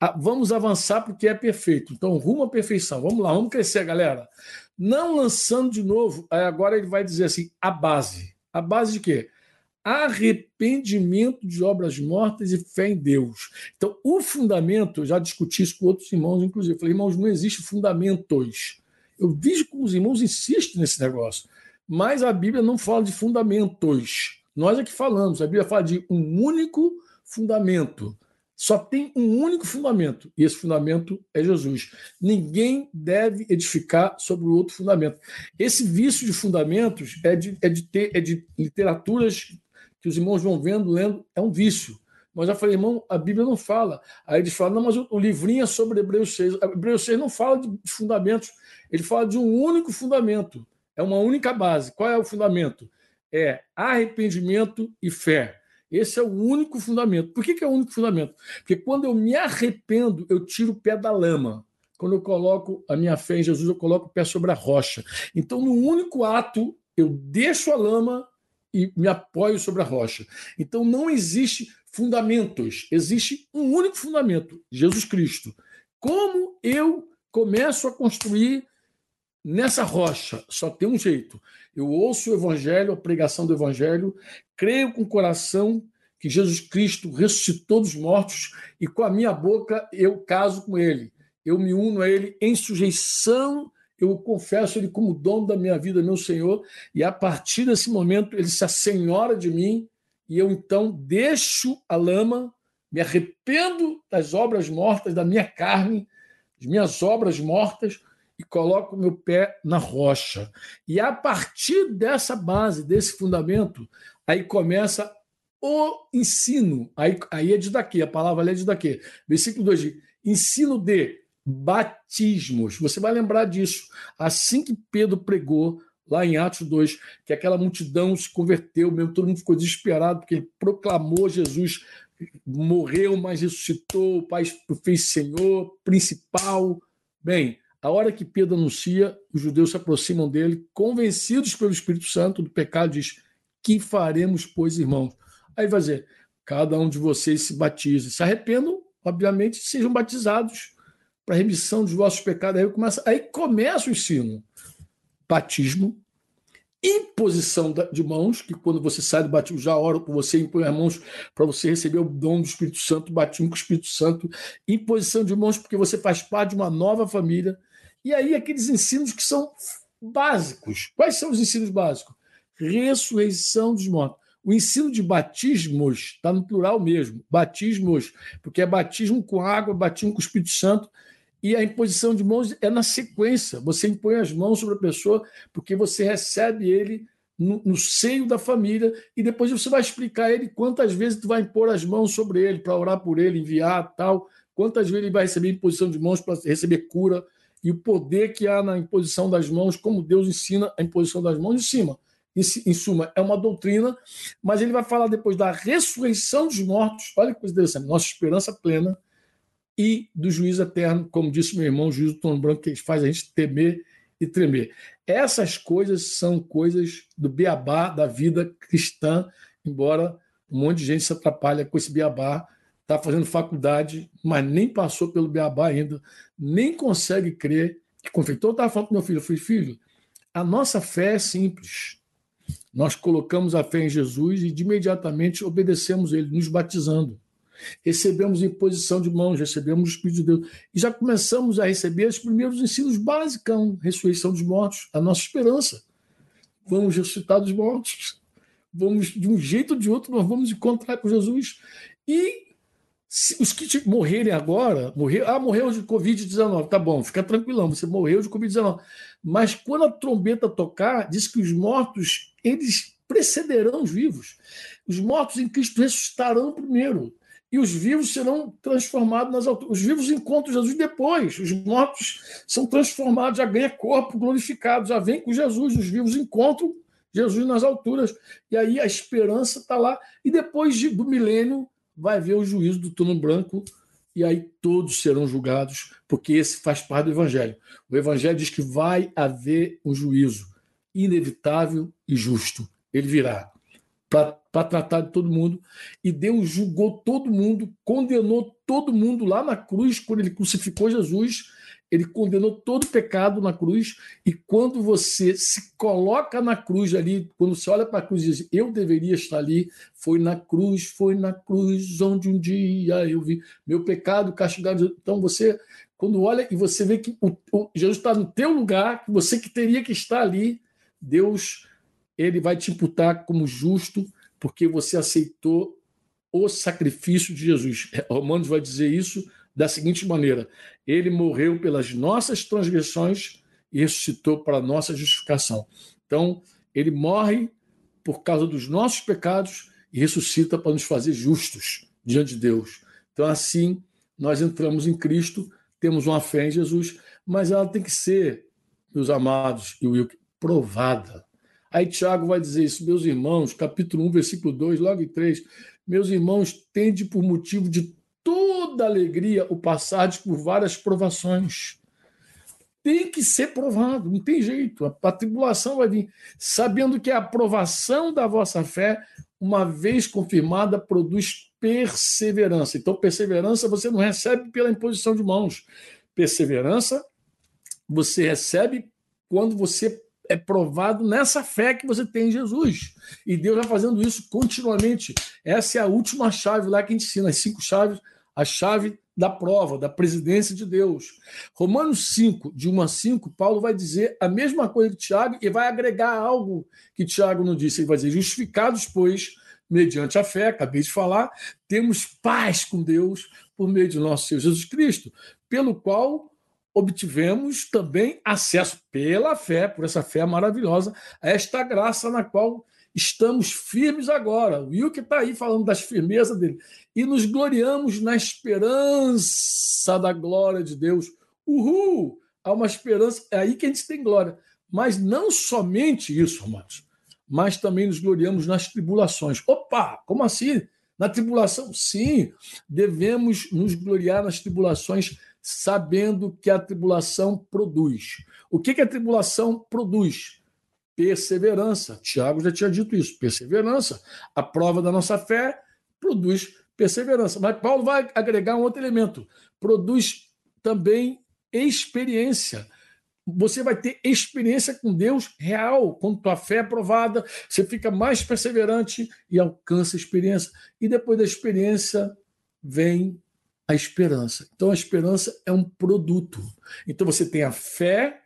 Ah, vamos avançar porque é perfeito. Então, rumo à perfeição. Vamos lá, vamos crescer, galera. Não lançando de novo, agora ele vai dizer assim: a base. A base de quê? arrependimento de obras mortas e fé em Deus. Então, o fundamento, eu já discuti isso com outros irmãos, inclusive. Eu falei, irmãos, não existe fundamentos. Eu vejo como os irmãos insistem nesse negócio. Mas a Bíblia não fala de fundamentos. Nós é que falamos. A Bíblia fala de um único fundamento. Só tem um único fundamento, e esse fundamento é Jesus. Ninguém deve edificar sobre o outro fundamento. Esse vício de fundamentos é de, é de, ter, é de literaturas que os irmãos vão vendo, lendo, é um vício. Mas já falei, irmão, a Bíblia não fala. Aí eles falam, não, mas o, livrinho é sobre Hebreus 6. Hebreus 6 não fala de, de fundamentos, ele fala de um único fundamento. É uma única base. Qual é o fundamento? É arrependimento e fé. Esse é o único fundamento. Por que, que é o único fundamento? Porque quando eu me arrependo, eu tiro o pé da lama. Quando eu coloco a minha fé em Jesus, eu coloco o pé sobre a rocha. Então, no único ato, eu deixo a lama e me apoio sobre a rocha. Então não existe fundamentos, existe um único fundamento, Jesus Cristo. Como eu começo a construir nessa rocha? Só tem um jeito. Eu ouço o evangelho, a pregação do evangelho, creio com o coração que Jesus Cristo ressuscitou dos mortos e com a minha boca eu caso com ele. Eu me uno a ele em sujeição eu confesso Ele como dono da minha vida, meu Senhor, e a partir desse momento Ele se assenhora de mim, e eu então deixo a lama, me arrependo das obras mortas da minha carne, das minhas obras mortas, e coloco meu pé na rocha. E a partir dessa base, desse fundamento, aí começa o ensino. Aí, aí é de daqui, a palavra é de daqui. Versículo 2: ensino de batismos. Você vai lembrar disso. Assim que Pedro pregou, lá em Atos 2, que aquela multidão se converteu, mesmo todo mundo ficou desesperado, porque ele proclamou Jesus, morreu, mas ressuscitou, o Pai fez Senhor, principal. Bem, a hora que Pedro anuncia, os judeus se aproximam dele, convencidos pelo Espírito Santo do pecado, diz: Que faremos, pois, irmãos? Aí vai dizer: cada um de vocês se batize, se arrependam, obviamente, sejam batizados para remissão dos vossos pecados. Aí começa, aí começa o ensino. Batismo, imposição de mãos, que quando você sai do batismo, já oro por você, impõe as mãos para você receber o dom do Espírito Santo, batismo com o Espírito Santo, imposição de mãos, porque você faz parte de uma nova família. E aí aqueles ensinos que são básicos. Quais são os ensinos básicos? Ressurreição dos mortos. O ensino de batismos está no plural mesmo, batismos, porque é batismo com água, batismo com o Espírito Santo, e a imposição de mãos é na sequência. Você impõe as mãos sobre a pessoa porque você recebe ele no, no, seio da família e depois você vai explicar a ele quantas vezes tu vai impor as mãos sobre ele para orar por ele, enviar tal, quantas vezes ele vai receber imposição de mãos para receber cura e o poder que há na imposição das mãos, como Deus ensina a imposição das mãos em cima. Em suma, é uma doutrina, mas ele vai falar depois da ressurreição dos mortos. Olha que coisa interessante, nossa esperança plena e do juízo eterno, como disse meu irmão, o juízo do trono branco, que faz a gente temer e tremer. Essas coisas são coisas do beabá da vida cristã, embora um monte de gente se atrapalha com esse beabá, está fazendo faculdade, mas nem passou pelo beabá ainda, nem consegue crer que confeitou. Eu estava falando para meu filho, eu falei, filho, a nossa fé é simples. Nós colocamos a fé em Jesus e de imediatamente obedecemos ele, nos batizando recebemos imposição de mãos, recebemos o Espírito de Deus. E já começamos a receber os primeiros ensinos básicos, ressurreição dos mortos, a nossa esperança. Vamos ressuscitar dos mortos. Vamos, de um jeito ou de outro, nós vamos encontrar com Jesus. E os que morrerem agora, morrer, ah, morreu de Covid-19, tá bom, fica tranquilão, você morreu de Covid-19. Mas quando a trombeta tocar, diz que os mortos, eles precederão os vivos. Os mortos em Cristo ressuscitarão primeiro. E os vivos serão transformados nas alturas. Os vivos encontram Jesus depois. Os mortos são transformados, já ganham corpo glorificado, já vem com Jesus. Os vivos encontram Jesus nas alturas. E aí a esperança está lá. E depois de, do milênio, vai ver o juízo do turno branco e aí todos serão julgados, porque esse faz parte do Evangelho. O Evangelho diz que vai haver um juízo inevitável e justo. Ele virá para tratar de todo mundo. E Deus julgou todo mundo, condenou todo mundo lá na cruz, quando ele crucificou Jesus ele condenou todo pecado na cruz, e quando você se coloca na cruz ali, quando você olha para a cruz e diz, eu deveria estar ali, foi na cruz, foi na cruz onde um dia eu vi meu pecado castigado. Então você, quando olha e você vê que o, o, Jesus está no teu lugar, você que teria que estar ali, Deus, ele vai te imputar como justo, porque você aceitou o sacrifício de Jesus. Romanos vai dizer isso da seguinte maneira: Ele morreu pelas nossas transgressões e ressuscitou para a nossa justificação. Então, ele morre por causa dos nossos pecados e ressuscita para nos fazer justos diante de Deus. Então, assim, nós entramos em Cristo, temos uma fé em Jesus, mas ela tem que ser, meus amados e Will, provada. Aí Tiago vai dizer isso, meus irmãos, capítulo 1, versículo 2, logo em 3. Meus irmãos, tende por motivo de toda alegria o passar por várias provações. Tem que ser provado, não tem jeito. A, a tribulação vai vir, sabendo que a aprovação da vossa fé, uma vez confirmada, produz perseverança. Então, perseverança você não recebe pela imposição de mãos. Perseverança você recebe quando você é provado nessa fé que você tem em Jesus. E Deus vai fazendo isso continuamente. Essa é a última chave lá que a gente ensina, as cinco chaves a chave da prova, da presidência de Deus. Romanos 5, de 1 a 5, Paulo vai dizer a mesma coisa que Tiago e vai agregar algo que Tiago não disse. Ele vai dizer: justificados, pois, mediante a fé, acabei de falar, temos paz com Deus por meio de nosso Senhor Jesus Cristo, pelo qual obtivemos também acesso pela fé, por essa fé maravilhosa, a esta graça na qual estamos firmes agora. O Will que está aí falando das firmezas dele. E nos gloriamos na esperança da glória de Deus. Uhul! Há uma esperança, é aí que a gente tem glória. Mas não somente isso, irmãos, mas também nos gloriamos nas tribulações. Opa, como assim? Na tribulação? Sim, devemos nos gloriar nas tribulações, sabendo que a tribulação produz. O que, que a tribulação produz? perseverança. Tiago já tinha dito isso, perseverança. A prova da nossa fé produz perseverança. Mas Paulo vai agregar um outro elemento: produz também experiência. Você vai ter experiência com Deus real. Quando tua fé é provada, você fica mais perseverante e alcança a experiência. E depois da experiência vem a esperança. Então a esperança é um produto. Então você tem a fé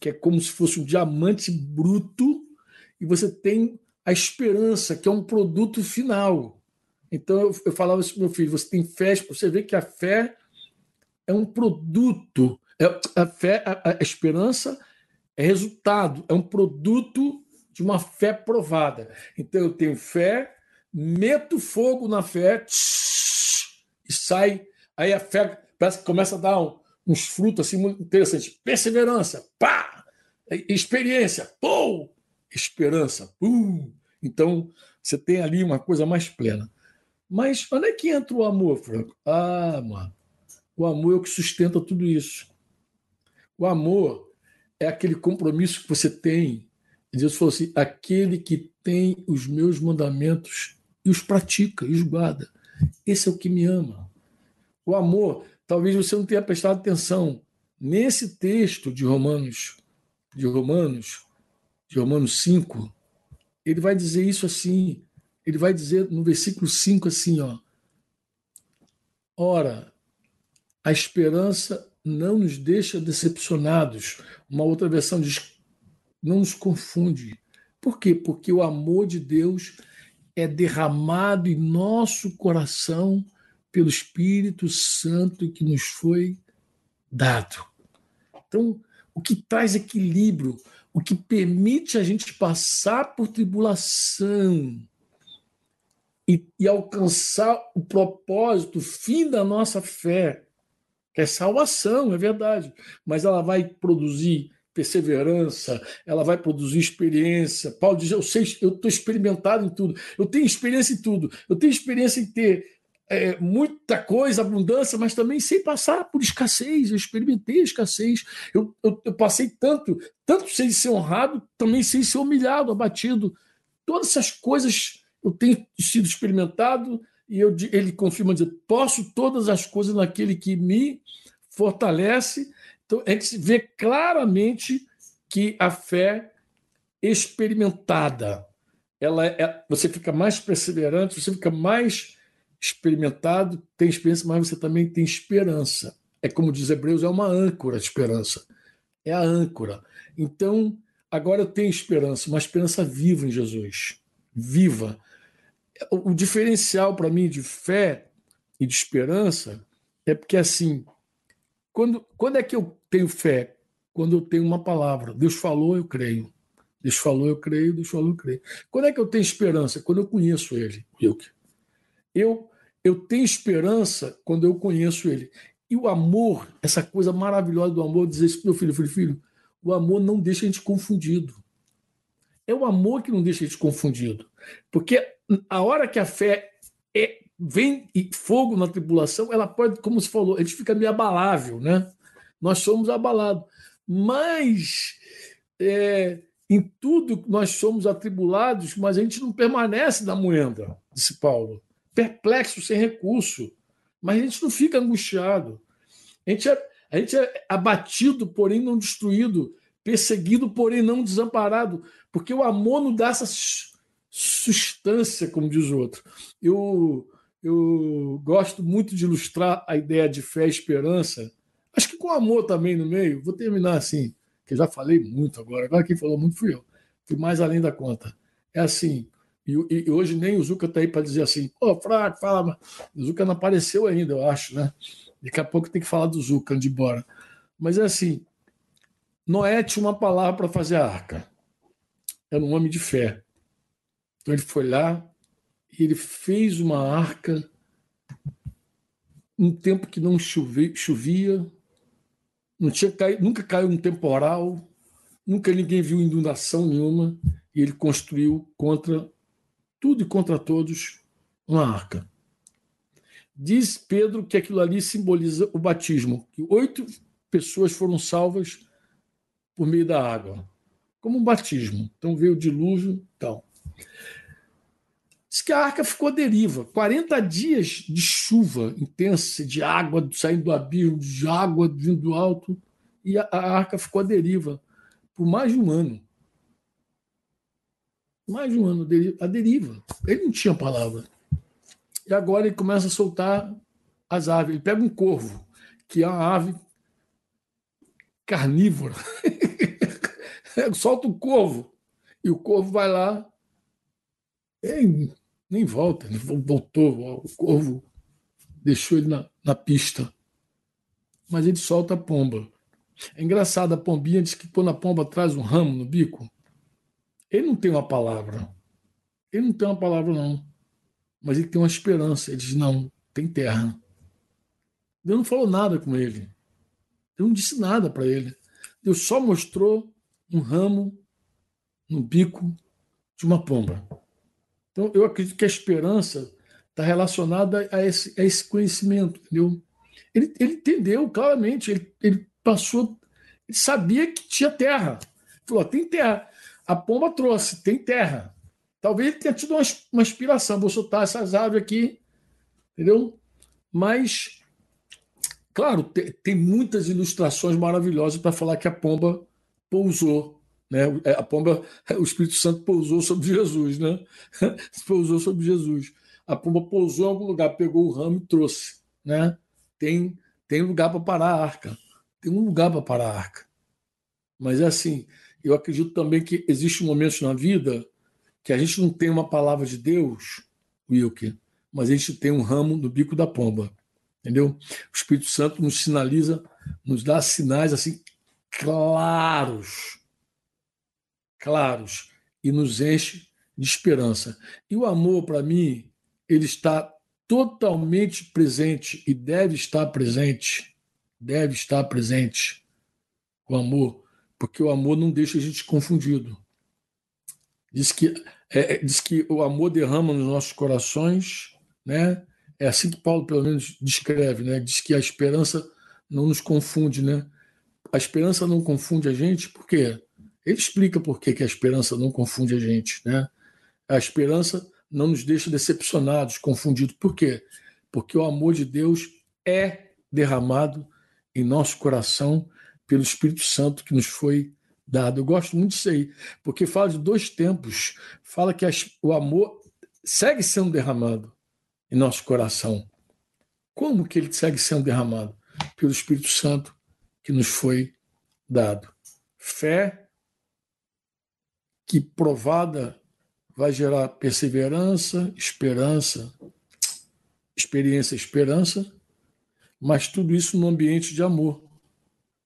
que é como se fosse um diamante bruto, e você tem a esperança, que é um produto final. Então eu, eu falava isso para meu filho: você tem fé, você vê que a fé é um produto, é, a fé, a, a esperança é resultado, é um produto de uma fé provada. Então eu tenho fé, meto fogo na fé tsh, e sai. Aí a fé parece que começa a dar um, uns frutos assim muito interessantes. Perseverança, pá! Experiência, pum! Esperança, pum! Então, você tem ali uma coisa mais plena. Mas onde é que entra o amor, Franco? Ah, mano, o amor é o que sustenta tudo isso. O amor é aquele compromisso que você tem. Jesus falou assim: aquele que tem os meus mandamentos e os pratica e os guarda. Esse é o que me ama. O amor talvez você não tenha prestado atenção nesse texto de Romanos, de Romanos, de Romanos 5, ele vai dizer isso assim, ele vai dizer no versículo 5 assim, ó: Ora, a esperança não nos deixa decepcionados. Uma outra versão diz: não nos confunde. Por quê? Porque o amor de Deus é derramado em nosso coração pelo Espírito Santo que nos foi dado. Então, o que traz equilíbrio, o que permite a gente passar por tribulação e, e alcançar o propósito, o fim da nossa fé, que é salvação, é verdade, mas ela vai produzir perseverança, ela vai produzir experiência. Paulo diz: Eu sei, eu estou experimentado em tudo, eu tenho experiência em tudo, eu tenho experiência em ter é, muita coisa, abundância, mas também sem passar por escassez. Eu experimentei a escassez. Eu, eu, eu passei tanto, tanto sem ser honrado, também sem ser humilhado, abatido. Todas essas coisas eu tenho sido experimentado e eu, ele confirma dizer: posso todas as coisas naquele que me fortalece. Então a gente vê claramente que a fé experimentada, ela é, você fica mais perseverante, você fica mais experimentado, tem experiência, mas você também tem esperança. É como diz Hebreus, é uma âncora de esperança. É a âncora. Então, agora eu tenho esperança, uma esperança viva em Jesus. Viva. O diferencial para mim de fé e de esperança é porque, assim, quando, quando é que eu tenho fé? Quando eu tenho uma palavra. Deus falou, eu creio. Deus falou, eu creio. Deus falou, eu creio. Quando é que eu tenho esperança? Quando eu conheço Ele, Wilke. Eu, eu tenho esperança quando eu conheço ele. E o amor, essa coisa maravilhosa do amor, dizer isso para meu filho, filho, filho, o amor não deixa a gente confundido. É o amor que não deixa a gente confundido. Porque a hora que a fé é, vem fogo na tribulação, ela pode, como se falou, a gente fica meio abalável, né? Nós somos abalados. Mas é, em tudo nós somos atribulados, mas a gente não permanece na moenda, disse Paulo perplexo, sem recurso. Mas a gente não fica angustiado. A gente é, a gente é abatido, porém não destruído, perseguido, porém não desamparado, porque o amor não dá essa substância, como diz o outro. Eu, eu gosto muito de ilustrar a ideia de fé e esperança, acho que com amor também no meio. Vou terminar assim, que já falei muito agora. Agora quem falou muito fui eu. Fui mais além da conta. É assim: e, e, hoje nem o Zuca está aí para dizer assim, pô, fraco, fala. O Zuca não apareceu ainda, eu acho, né? Daqui a pouco tem que falar do Zuca de embora. Mas é assim: Noé tinha uma palavra para fazer a arca. Era um homem de fé. Então ele foi lá ele fez uma arca um tempo que não chovia, chovia não tinha caído, nunca caiu um temporal, nunca ninguém viu inundação nenhuma, e ele construiu contra tudo e contra todos uma arca. Diz Pedro que aquilo ali simboliza o batismo, que oito pessoas foram salvas por meio da água, como um batismo. Então veio o dilúvio tal. Diz que a arca ficou à deriva. 40 dias de chuva intensa, de água saindo do abismo, de água vindo do alto, e a, a arca ficou à deriva por mais de um ano mais de um ano a deriva. Ele não tinha palavra. E agora ele começa a soltar as aves. Ele pega um corvo, que é uma ave carnívora. Solta um corvo. E o corvo vai lá. Nem volta, ele voltou. O corvo deixou ele na, na pista. Mas ele solta a pomba. É engraçado, a pombinha diz que quando a pomba traz um ramo no bico, ele não tem uma palavra. Ele não tem uma palavra, não. Mas ele tem uma esperança. Ele diz: não, tem terra. Deus não falou nada com ele. Deus não disse nada para ele. Deus só mostrou um ramo no bico de uma pomba. Então, eu acredito que a esperança está relacionada a esse, a esse conhecimento, entendeu? Ele, ele entendeu claramente, ele, ele passou, ele sabia que tinha terra. Ele falou: tem terra. A pomba trouxe, tem terra. Talvez ele tenha tido uma, uma inspiração, vou soltar essas aves aqui, entendeu? Mas, claro, tem, tem muitas ilustrações maravilhosas para falar que a pomba pousou. Né? É, a pomba, o Espírito Santo pousou sobre Jesus, né? pousou sobre Jesus. A pomba pousou em algum lugar, pegou o ramo e trouxe. Né? Tem, tem lugar para parar a arca. Tem um lugar para parar a arca. Mas é assim, eu acredito também que existem momentos na vida que a gente não tem uma palavra de Deus, Wilke, mas a gente tem um ramo no bico da pomba. Entendeu? O Espírito Santo nos sinaliza, nos dá sinais assim claros, claros, e nos enche de esperança. E o amor, para mim, ele está totalmente presente e deve estar presente, deve estar presente o amor, porque o amor não deixa a gente confundido. Diz que, é, é, diz que o amor derrama nos nossos corações, né? É assim que Paulo, pelo menos, descreve, né? Diz que a esperança não nos confunde, né? A esperança não confunde a gente, por quê? Ele explica por que, a esperança não confunde a gente, né? A esperança não nos deixa decepcionados, confundidos. Por quê? Porque o amor de Deus é derramado em nosso coração pelo Espírito Santo que nos foi dado. Eu gosto muito disso aí, porque fala de dois tempos. Fala que o amor segue sendo derramado em nosso coração. Como que ele segue sendo derramado? Pelo Espírito Santo que nos foi dado. Fé que provada vai gerar perseverança, esperança, experiência, esperança, mas tudo isso no ambiente de amor.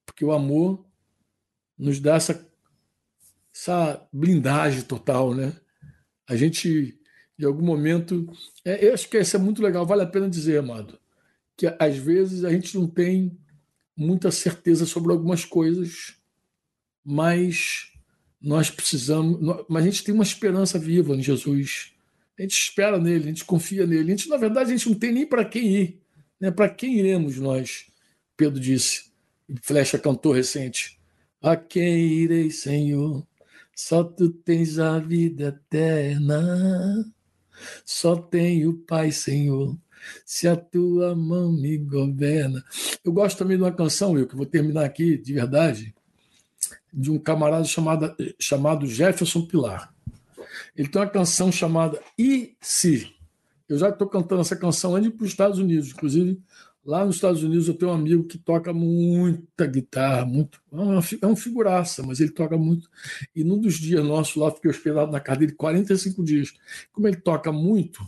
Porque o amor nos dá essa, essa blindagem total, né? A gente, em algum momento, é, eu acho que isso é muito legal, vale a pena dizer, amado, que às vezes a gente não tem muita certeza sobre algumas coisas, mas nós precisamos, mas a gente tem uma esperança viva em Jesus. A gente espera nele, a gente confia nele. A gente, na verdade, a gente não tem nem para quem ir. Né? Para quem iremos nós? Pedro disse. Flecha cantou recente. A quem irei, Senhor? Só tu tens a vida eterna. Só tenho Pai, Senhor. Se a tua mão me governa. Eu gosto também de uma canção, eu que vou terminar aqui de verdade de um camarada chamado, chamado Jefferson Pilar. Ele tem uma canção chamada E Se? Eu já estou cantando essa canção antes para os Estados Unidos. Inclusive, lá nos Estados Unidos eu tenho um amigo que toca muita guitarra, muito, é um figuraça, mas ele toca muito. E num dos dias nossos lá, fiquei hospedado na casa dele 45 dias. Como ele toca muito,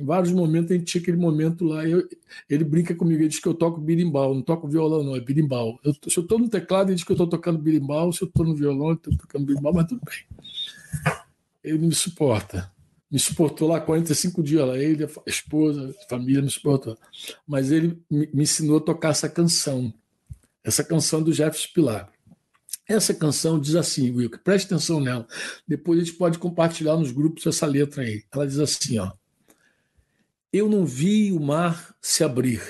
em vários momentos a gente tinha aquele momento lá. Eu, ele brinca comigo, ele diz que eu toco birimbau, não toco violão, não, é birimbau. Eu, se eu estou no teclado, ele diz que eu estou tocando birimbau, se eu estou no violão, eu estou tocando birimbau, mas tudo bem. Ele me suporta. Me suportou lá 45 dias, lá, ele, a esposa, a família me suportou. Mas ele me, me ensinou a tocar essa canção, essa canção do Jefferson Pilar. Essa canção diz assim, Wilke, preste atenção nela. Depois a gente pode compartilhar nos grupos essa letra aí. Ela diz assim, ó. Eu não vi o mar se abrir,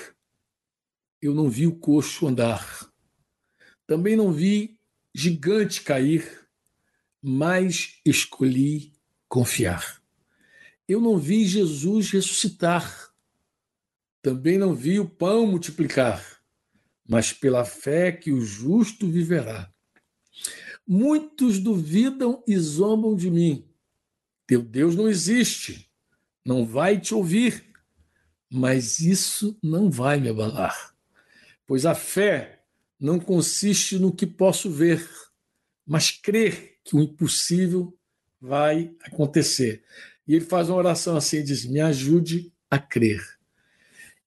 eu não vi o coxo andar, também não vi gigante cair, mas escolhi confiar. Eu não vi Jesus ressuscitar, também não vi o pão multiplicar, mas pela fé que o justo viverá. Muitos duvidam e zombam de mim. Teu Deus não existe, não vai te ouvir mas isso não vai me abalar, pois a fé não consiste no que posso ver, mas crer que o impossível vai acontecer. E ele faz uma oração assim, diz: "Me ajude a crer".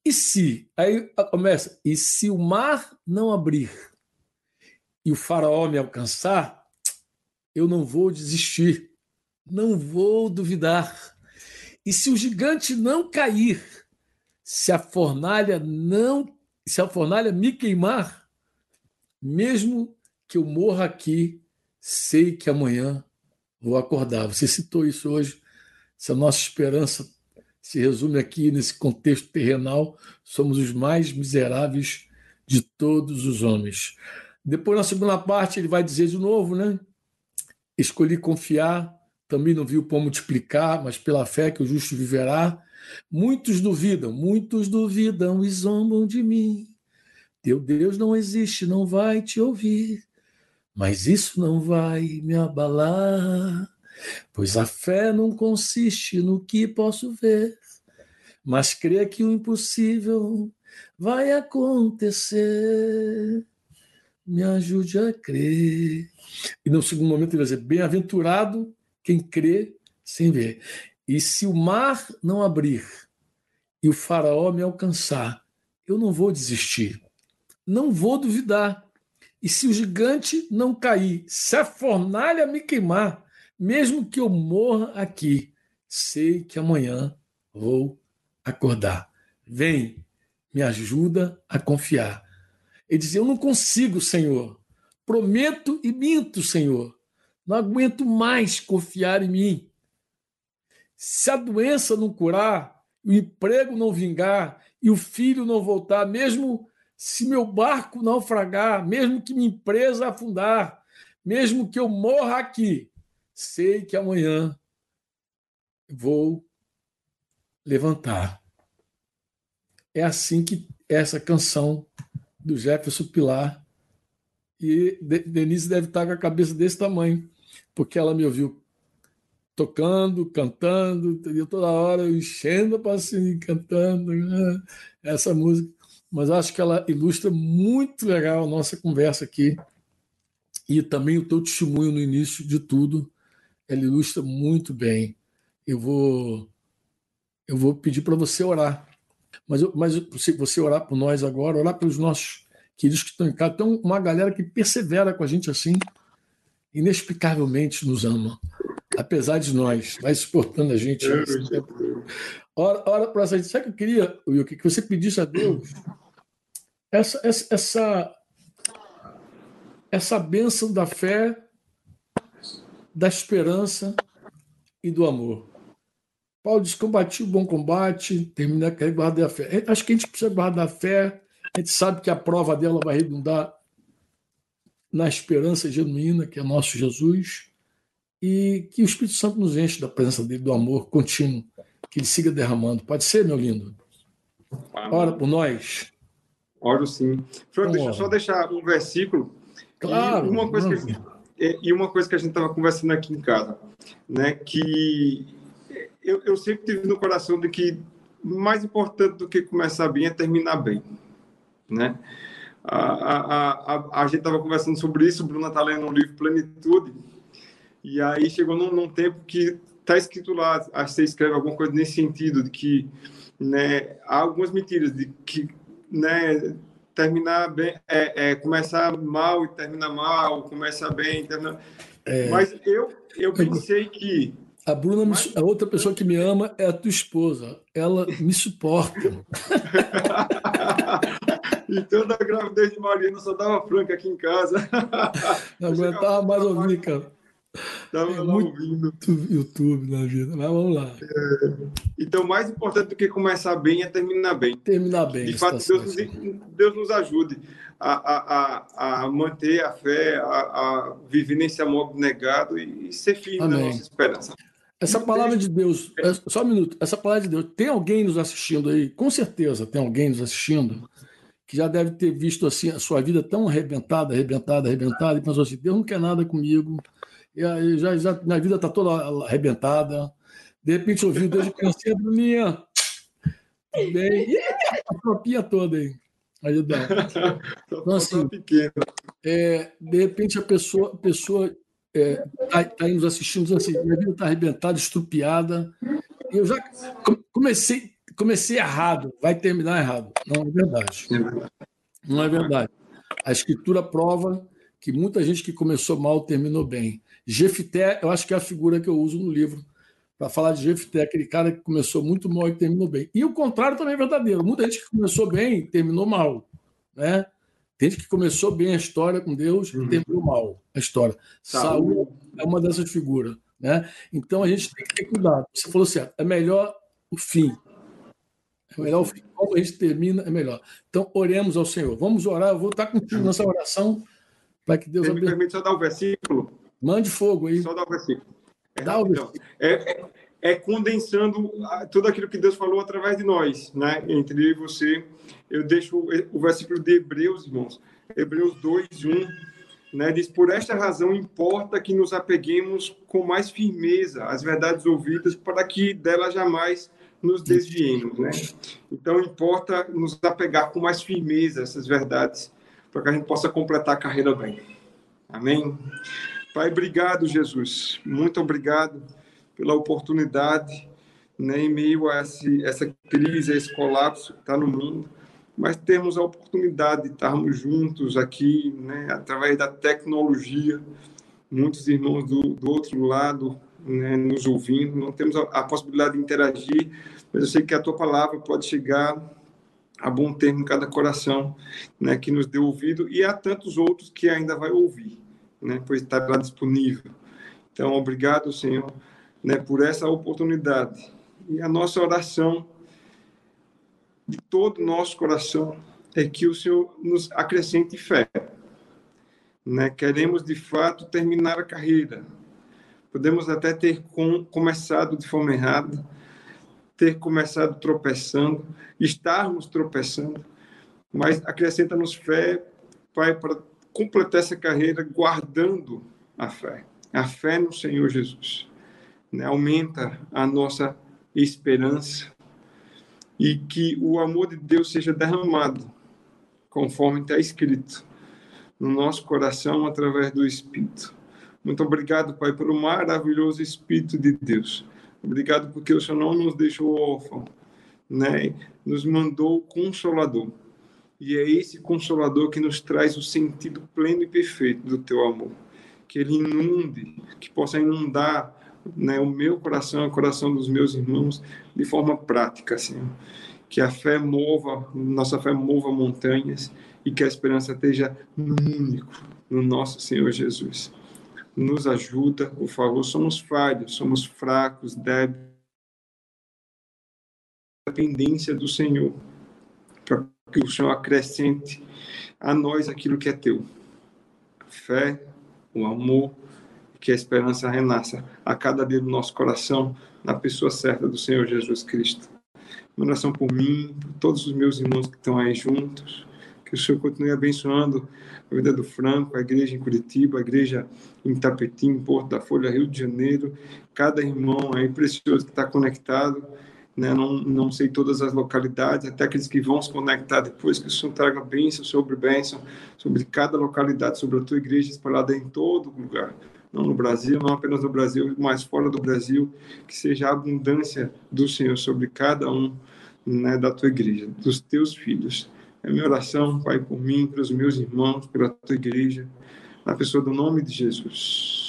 E se aí começa, e se o mar não abrir e o faraó me alcançar, eu não vou desistir, não vou duvidar. E se o gigante não cair se a fornalha não, se a fornalha me queimar, mesmo que eu morra aqui, sei que amanhã vou acordar. Você citou isso hoje. Se a nossa esperança se resume aqui nesse contexto terrenal, somos os mais miseráveis de todos os homens. Depois, na segunda parte, ele vai dizer de novo, né? Escolhi confiar, também não vi o pão multiplicar, mas pela fé que o justo viverá. Muitos duvidam, muitos duvidam e zombam de mim. Teu Deus não existe, não vai te ouvir, mas isso não vai me abalar, pois a fé não consiste no que posso ver, mas crê que o impossível vai acontecer. Me ajude a crer. E no segundo momento ele vai dizer: Bem-aventurado quem crê sem ver. E se o mar não abrir e o Faraó me alcançar, eu não vou desistir, não vou duvidar. E se o gigante não cair, se a fornalha me queimar, mesmo que eu morra aqui, sei que amanhã vou acordar. Vem, me ajuda a confiar. Ele dizia: Eu não consigo, Senhor. Prometo e minto, Senhor. Não aguento mais confiar em mim. Se a doença não curar, o emprego não vingar e o filho não voltar, mesmo se meu barco naufragar, mesmo que minha empresa afundar, mesmo que eu morra aqui, sei que amanhã vou levantar. É assim que essa canção do Jefferson Pilar e Denise deve estar com a cabeça desse tamanho, porque ela me ouviu tocando, cantando, eu toda hora enchendo a passinho, cantando né? essa música. Mas acho que ela ilustra muito legal a nossa conversa aqui e também o teu testemunho no início de tudo. Ela ilustra muito bem. Eu vou eu vou pedir para você orar. Mas, mas se você orar por nós agora, orar pelos nossos queridos que estão em casa. Tem uma galera que persevera com a gente assim, inexplicavelmente nos ama apesar de nós, vai suportando a gente. Ora, ora para essa gente. Sabe o que eu queria, Wilke? Que você pedisse a Deus essa, essa, essa, essa bênção da fé, da esperança e do amor. Paulo diz: combati o bom combate, terminei a guardar a fé. Acho que a gente precisa guardar a fé, a gente sabe que a prova dela vai redundar na esperança genuína, que é nosso Jesus e que o Espírito Santo nos enche da presença dele, do amor contínuo, que ele siga derramando. Pode ser, meu lindo? Ora por nós. Oro sim. Deixa eu só deixar um versículo. Claro. E uma coisa, que, e uma coisa que a gente estava conversando aqui em casa, né? Que eu, eu sempre tive no coração de que mais importante do que começar bem é terminar bem, né? A, a, a, a gente estava conversando sobre isso, o Bruna está lendo um livro Plenitude, e aí chegou num, num tempo que está escrito lá, acho que você escreve alguma coisa nesse sentido, de que né, há algumas mentiras, de que né, terminar bem, é, é, começar mal e terminar mal, começar bem, terminar... É... Mas eu, eu pensei que a Bruna, a outra pessoa que me ama é a tua esposa. Ela me suporta. então, da gravidez de Mariana, só dava franca aqui em casa. Não aguentava mais ouvir, cara. Estava é lá ouvindo. YouTube na vida, mas vamos lá. É, então, mais importante do que começar bem é terminar bem. Terminar bem. De fato, Deus nos, Deus nos ajude a, a, a, a manter a fé, a, a, viver nesse amor negado e, ser firme Amém. na nossa esperança. Essa palavra de Deus, é, só um minuto, essa palavra de Deus, tem alguém nos assistindo aí? Com certeza tem alguém nos assistindo que já deve ter visto assim a sua vida tão arrebentada, arrebentada, arrebentada, e pensou assim: Deus não quer nada comigo, e já, já, minha vida está toda arrebentada. De repente ouviu desde criança, Bruninha, bem, e a tropinha toda aí. Aí dá. Então, assim, é, de repente a pessoa, a pessoa está é, tá, tá aí nos assistindo assim, minha vida está arrebentada, estrupiada. Eu já comecei, comecei errado, vai terminar errado. Não é verdade. Não é verdade. A escritura prova que muita gente que começou mal terminou bem. Jefté, eu acho que é a figura que eu uso no livro para falar de Jefté, aquele cara que começou muito mal e terminou bem. E o contrário também é verdadeiro. Muita gente que começou bem e terminou mal, né? Tem gente que começou bem a história com Deus e uhum. terminou mal a história. Saúl. Saúl é uma dessas figuras, né? Então a gente tem que ter cuidado. Você falou certo, é melhor o fim. É melhor o fim. Como a gente termina, é melhor. Então, oremos ao Senhor. Vamos orar. Eu vou estar contigo nessa oração para que Deus abençoe. Me permite só dar o um versículo? Mande fogo aí. Só dá o versículo. É, dá o versículo. É, é, condensando tudo aquilo que Deus falou através de nós, né? Entre você. Eu deixo o versículo de Hebreus, irmãos. Hebreus 2, 1. Né, diz: Por esta razão importa que nos apeguemos com mais firmeza às verdades ouvidas, para que delas jamais nos desviemos. Né? Então, importa nos apegar com mais firmeza a essas verdades, para que a gente possa completar a carreira bem. Amém? Pai, obrigado, Jesus. Muito obrigado pela oportunidade né, em meio a esse, essa crise, a esse colapso que está no mundo, mas temos a oportunidade de estarmos juntos aqui, né, através da tecnologia, muitos irmãos do, do outro lado né, nos ouvindo, não temos a, a, possibilidade de interagir, mas eu sei que a tua palavra pode chegar a bom termo em cada coração né, que nos deu ouvido e há tantos outros que ainda vai ouvir, né, pois está lá disponível. Então, obrigado, Senhor, né, por essa oportunidade. E a nossa oração de todo o nosso coração é que o Senhor nos acrescente fé. Né? Queremos, de fato, terminar a carreira. Podemos até ter com, começado de forma errada, ter começado tropeçando, estarmos tropeçando, mas acrescenta-nos fé, Pai, para completar essa carreira guardando a fé, a fé no Senhor Jesus. Né? Aumenta a nossa esperança e que o amor de Deus seja derramado, conforme está escrito, no nosso coração através do Espírito. Muito obrigado, Pai, pelo maravilhoso Espírito de Deus Obrigado porque o Senhor não nos deixou órfão, né? Nos mandou o Consolador. E é esse Consolador que nos traz o sentido pleno e perfeito do Teu amor. Que Ele inunde, que possa inundar né, o meu coração, o coração dos meus irmãos, de forma prática, Senhor. Que a fé mova, nossa fé mova montanhas e que a esperança esteja no único, no nosso Senhor Jesus nos ajuda, por favor. Somos falhos, somos fracos, débeis. Dependência do Senhor, para que o Senhor acrescente a nós aquilo que é teu. A fé, o amor, que a esperança renasça a cada dia do nosso coração na pessoa certa do Senhor Jesus Cristo. Uma oração por mim, por todos os meus irmãos que estão aí juntos que o Senhor continue abençoando a vida do Franco, a igreja em Curitiba, a igreja em Tapetim, Porto da Folha, Rio de Janeiro, cada irmão aí precioso que está conectado, né? não, não sei todas as localidades, até aqueles que vão se conectar depois, que o Senhor traga bênção sobre bênção, sobre cada localidade, sobre a tua igreja espalhada em todo lugar não no Brasil, não apenas no Brasil, mas fora do Brasil, que seja a abundância do Senhor sobre cada um né, da tua igreja, dos teus filhos. É minha oração, Pai, por mim, pelos meus irmãos, pela tua igreja, na pessoa do nome de Jesus.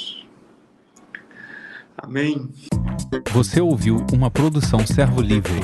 Amém. Você ouviu uma produção Servo Livre.